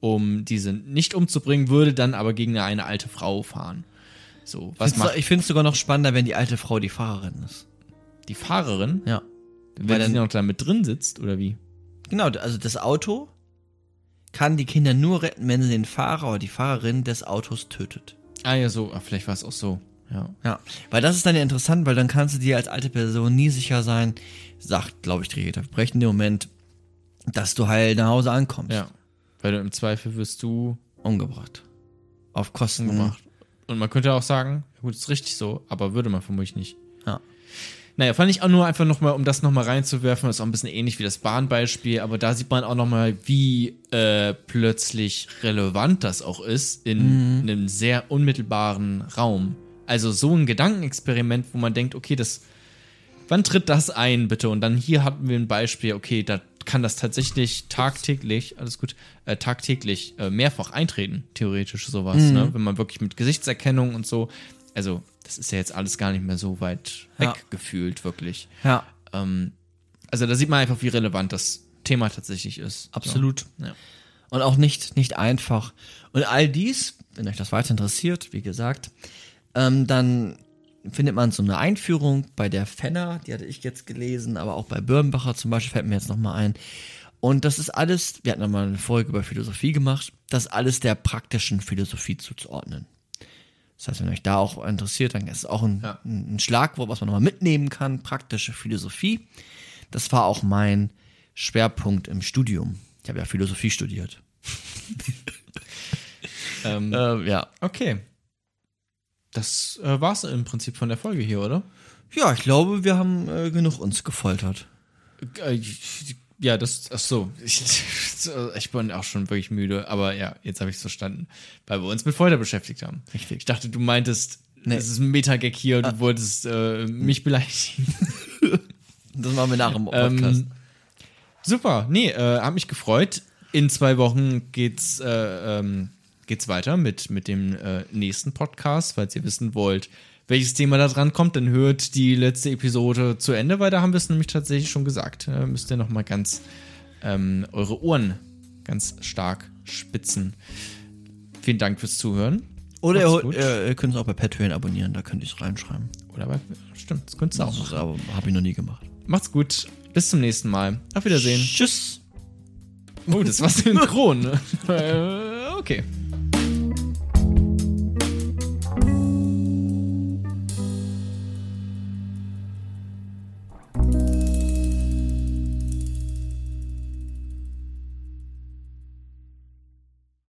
S1: um diese nicht umzubringen, würde dann aber gegen eine, eine alte Frau fahren. So, was
S2: Find's-
S1: macht
S2: ich finde es sogar noch spannender, wenn die alte Frau die Fahrerin ist.
S1: die Fahrerin?
S2: Ja.
S1: Wenn
S2: dann-
S1: sie noch da mit drin sitzt, oder wie?
S2: Genau, also das Auto kann die Kinder nur retten, wenn sie den Fahrer oder die Fahrerin des Autos tötet.
S1: Ah ja, so, ah, vielleicht war es auch so. Ja.
S2: Ja, weil das ist dann ja interessant, weil dann kannst du dir als alte Person nie sicher sein, sagt, glaube ich, Trichter Brecht in dem Moment, dass du heil nach Hause ankommst.
S1: Ja. Weil du im Zweifel wirst du
S2: Umgebracht. Auf Kosten
S1: gemacht. Und man könnte auch sagen, gut, ist richtig so, aber würde man vermutlich nicht.
S2: Ja.
S1: Naja, fand ich auch nur einfach nochmal, um das nochmal reinzuwerfen, ist auch ein bisschen ähnlich wie das Bahnbeispiel, aber da sieht man auch nochmal, wie äh, plötzlich relevant das auch ist in einem sehr unmittelbaren Raum. Also so ein Gedankenexperiment, wo man denkt, okay, das, wann tritt das ein, bitte? Und dann hier hatten wir ein Beispiel, okay, da kann das tatsächlich tagtäglich, alles gut, äh, tagtäglich äh, mehrfach eintreten, theoretisch sowas, ne? Wenn man wirklich mit Gesichtserkennung und so, also das ist ja jetzt alles gar nicht mehr so weit weg
S2: Ja.
S1: gefühlt, wirklich.
S2: Ja,
S1: Ähm, also da sieht man einfach, wie relevant das Thema tatsächlich ist.
S2: absolut.
S1: So. Ja.
S2: Und auch nicht, nicht einfach. Und all dies, wenn euch das weiter interessiert, wie gesagt, ähm, dann findet man so eine Einführung bei der Fenner, die hatte ich jetzt gelesen, aber auch bei Birnbacher zum Beispiel fällt mir jetzt nochmal ein. Und das ist alles, wir hatten nochmal eine Folge über Philosophie gemacht, das alles der praktischen Philosophie zuzuordnen. Das heißt, wenn euch da auch interessiert, dann ist es auch ein,
S1: Ja.
S2: ein Schlagwort, was man nochmal mitnehmen kann, praktische Philosophie. Das war auch mein Schwerpunkt im Studium. Ich habe ja Philosophie studiert.
S1: Ähm,
S2: Ähm, ja.
S1: okay. Das äh, war's im Prinzip von der Folge hier, oder?
S2: Ja, ich glaube, wir haben äh, genug uns gefoltert.
S1: Äh, Ja, das, ach so. Ich, ich bin auch schon wirklich müde, aber ja, jetzt habe ich es verstanden, weil wir uns mit Folter beschäftigt haben.
S2: Richtig.
S1: Ich dachte, du meintest,
S2: Nee.
S1: das ist ein Metagag hier und du wolltest äh, mich beleidigen.
S2: Das machen wir nach dem Podcast.
S1: Ähm, super, nee, äh, hat mich gefreut. In zwei Wochen geht's, äh, ähm, geht's weiter mit, mit dem äh, nächsten Podcast. Falls ihr wissen wollt, welches Thema da dran kommt, dann hört die letzte Episode zu Ende, weil da haben wir es nämlich tatsächlich schon gesagt. Äh, müsst ihr nochmal ganz ähm, eure Ohren ganz stark spitzen. Vielen Dank fürs Zuhören.
S2: Oder ihr, ihr könnt es auch bei Patreon abonnieren, da könnt ihr es reinschreiben.
S1: Oder bei, stimmt, das könntest du auch
S2: Das
S1: machen.
S2: aber habe ich noch nie gemacht.
S1: Macht's gut. Bis zum nächsten Mal. Auf Wiedersehen.
S2: Tschüss.
S1: Oh, das war synchron. Äh, okay.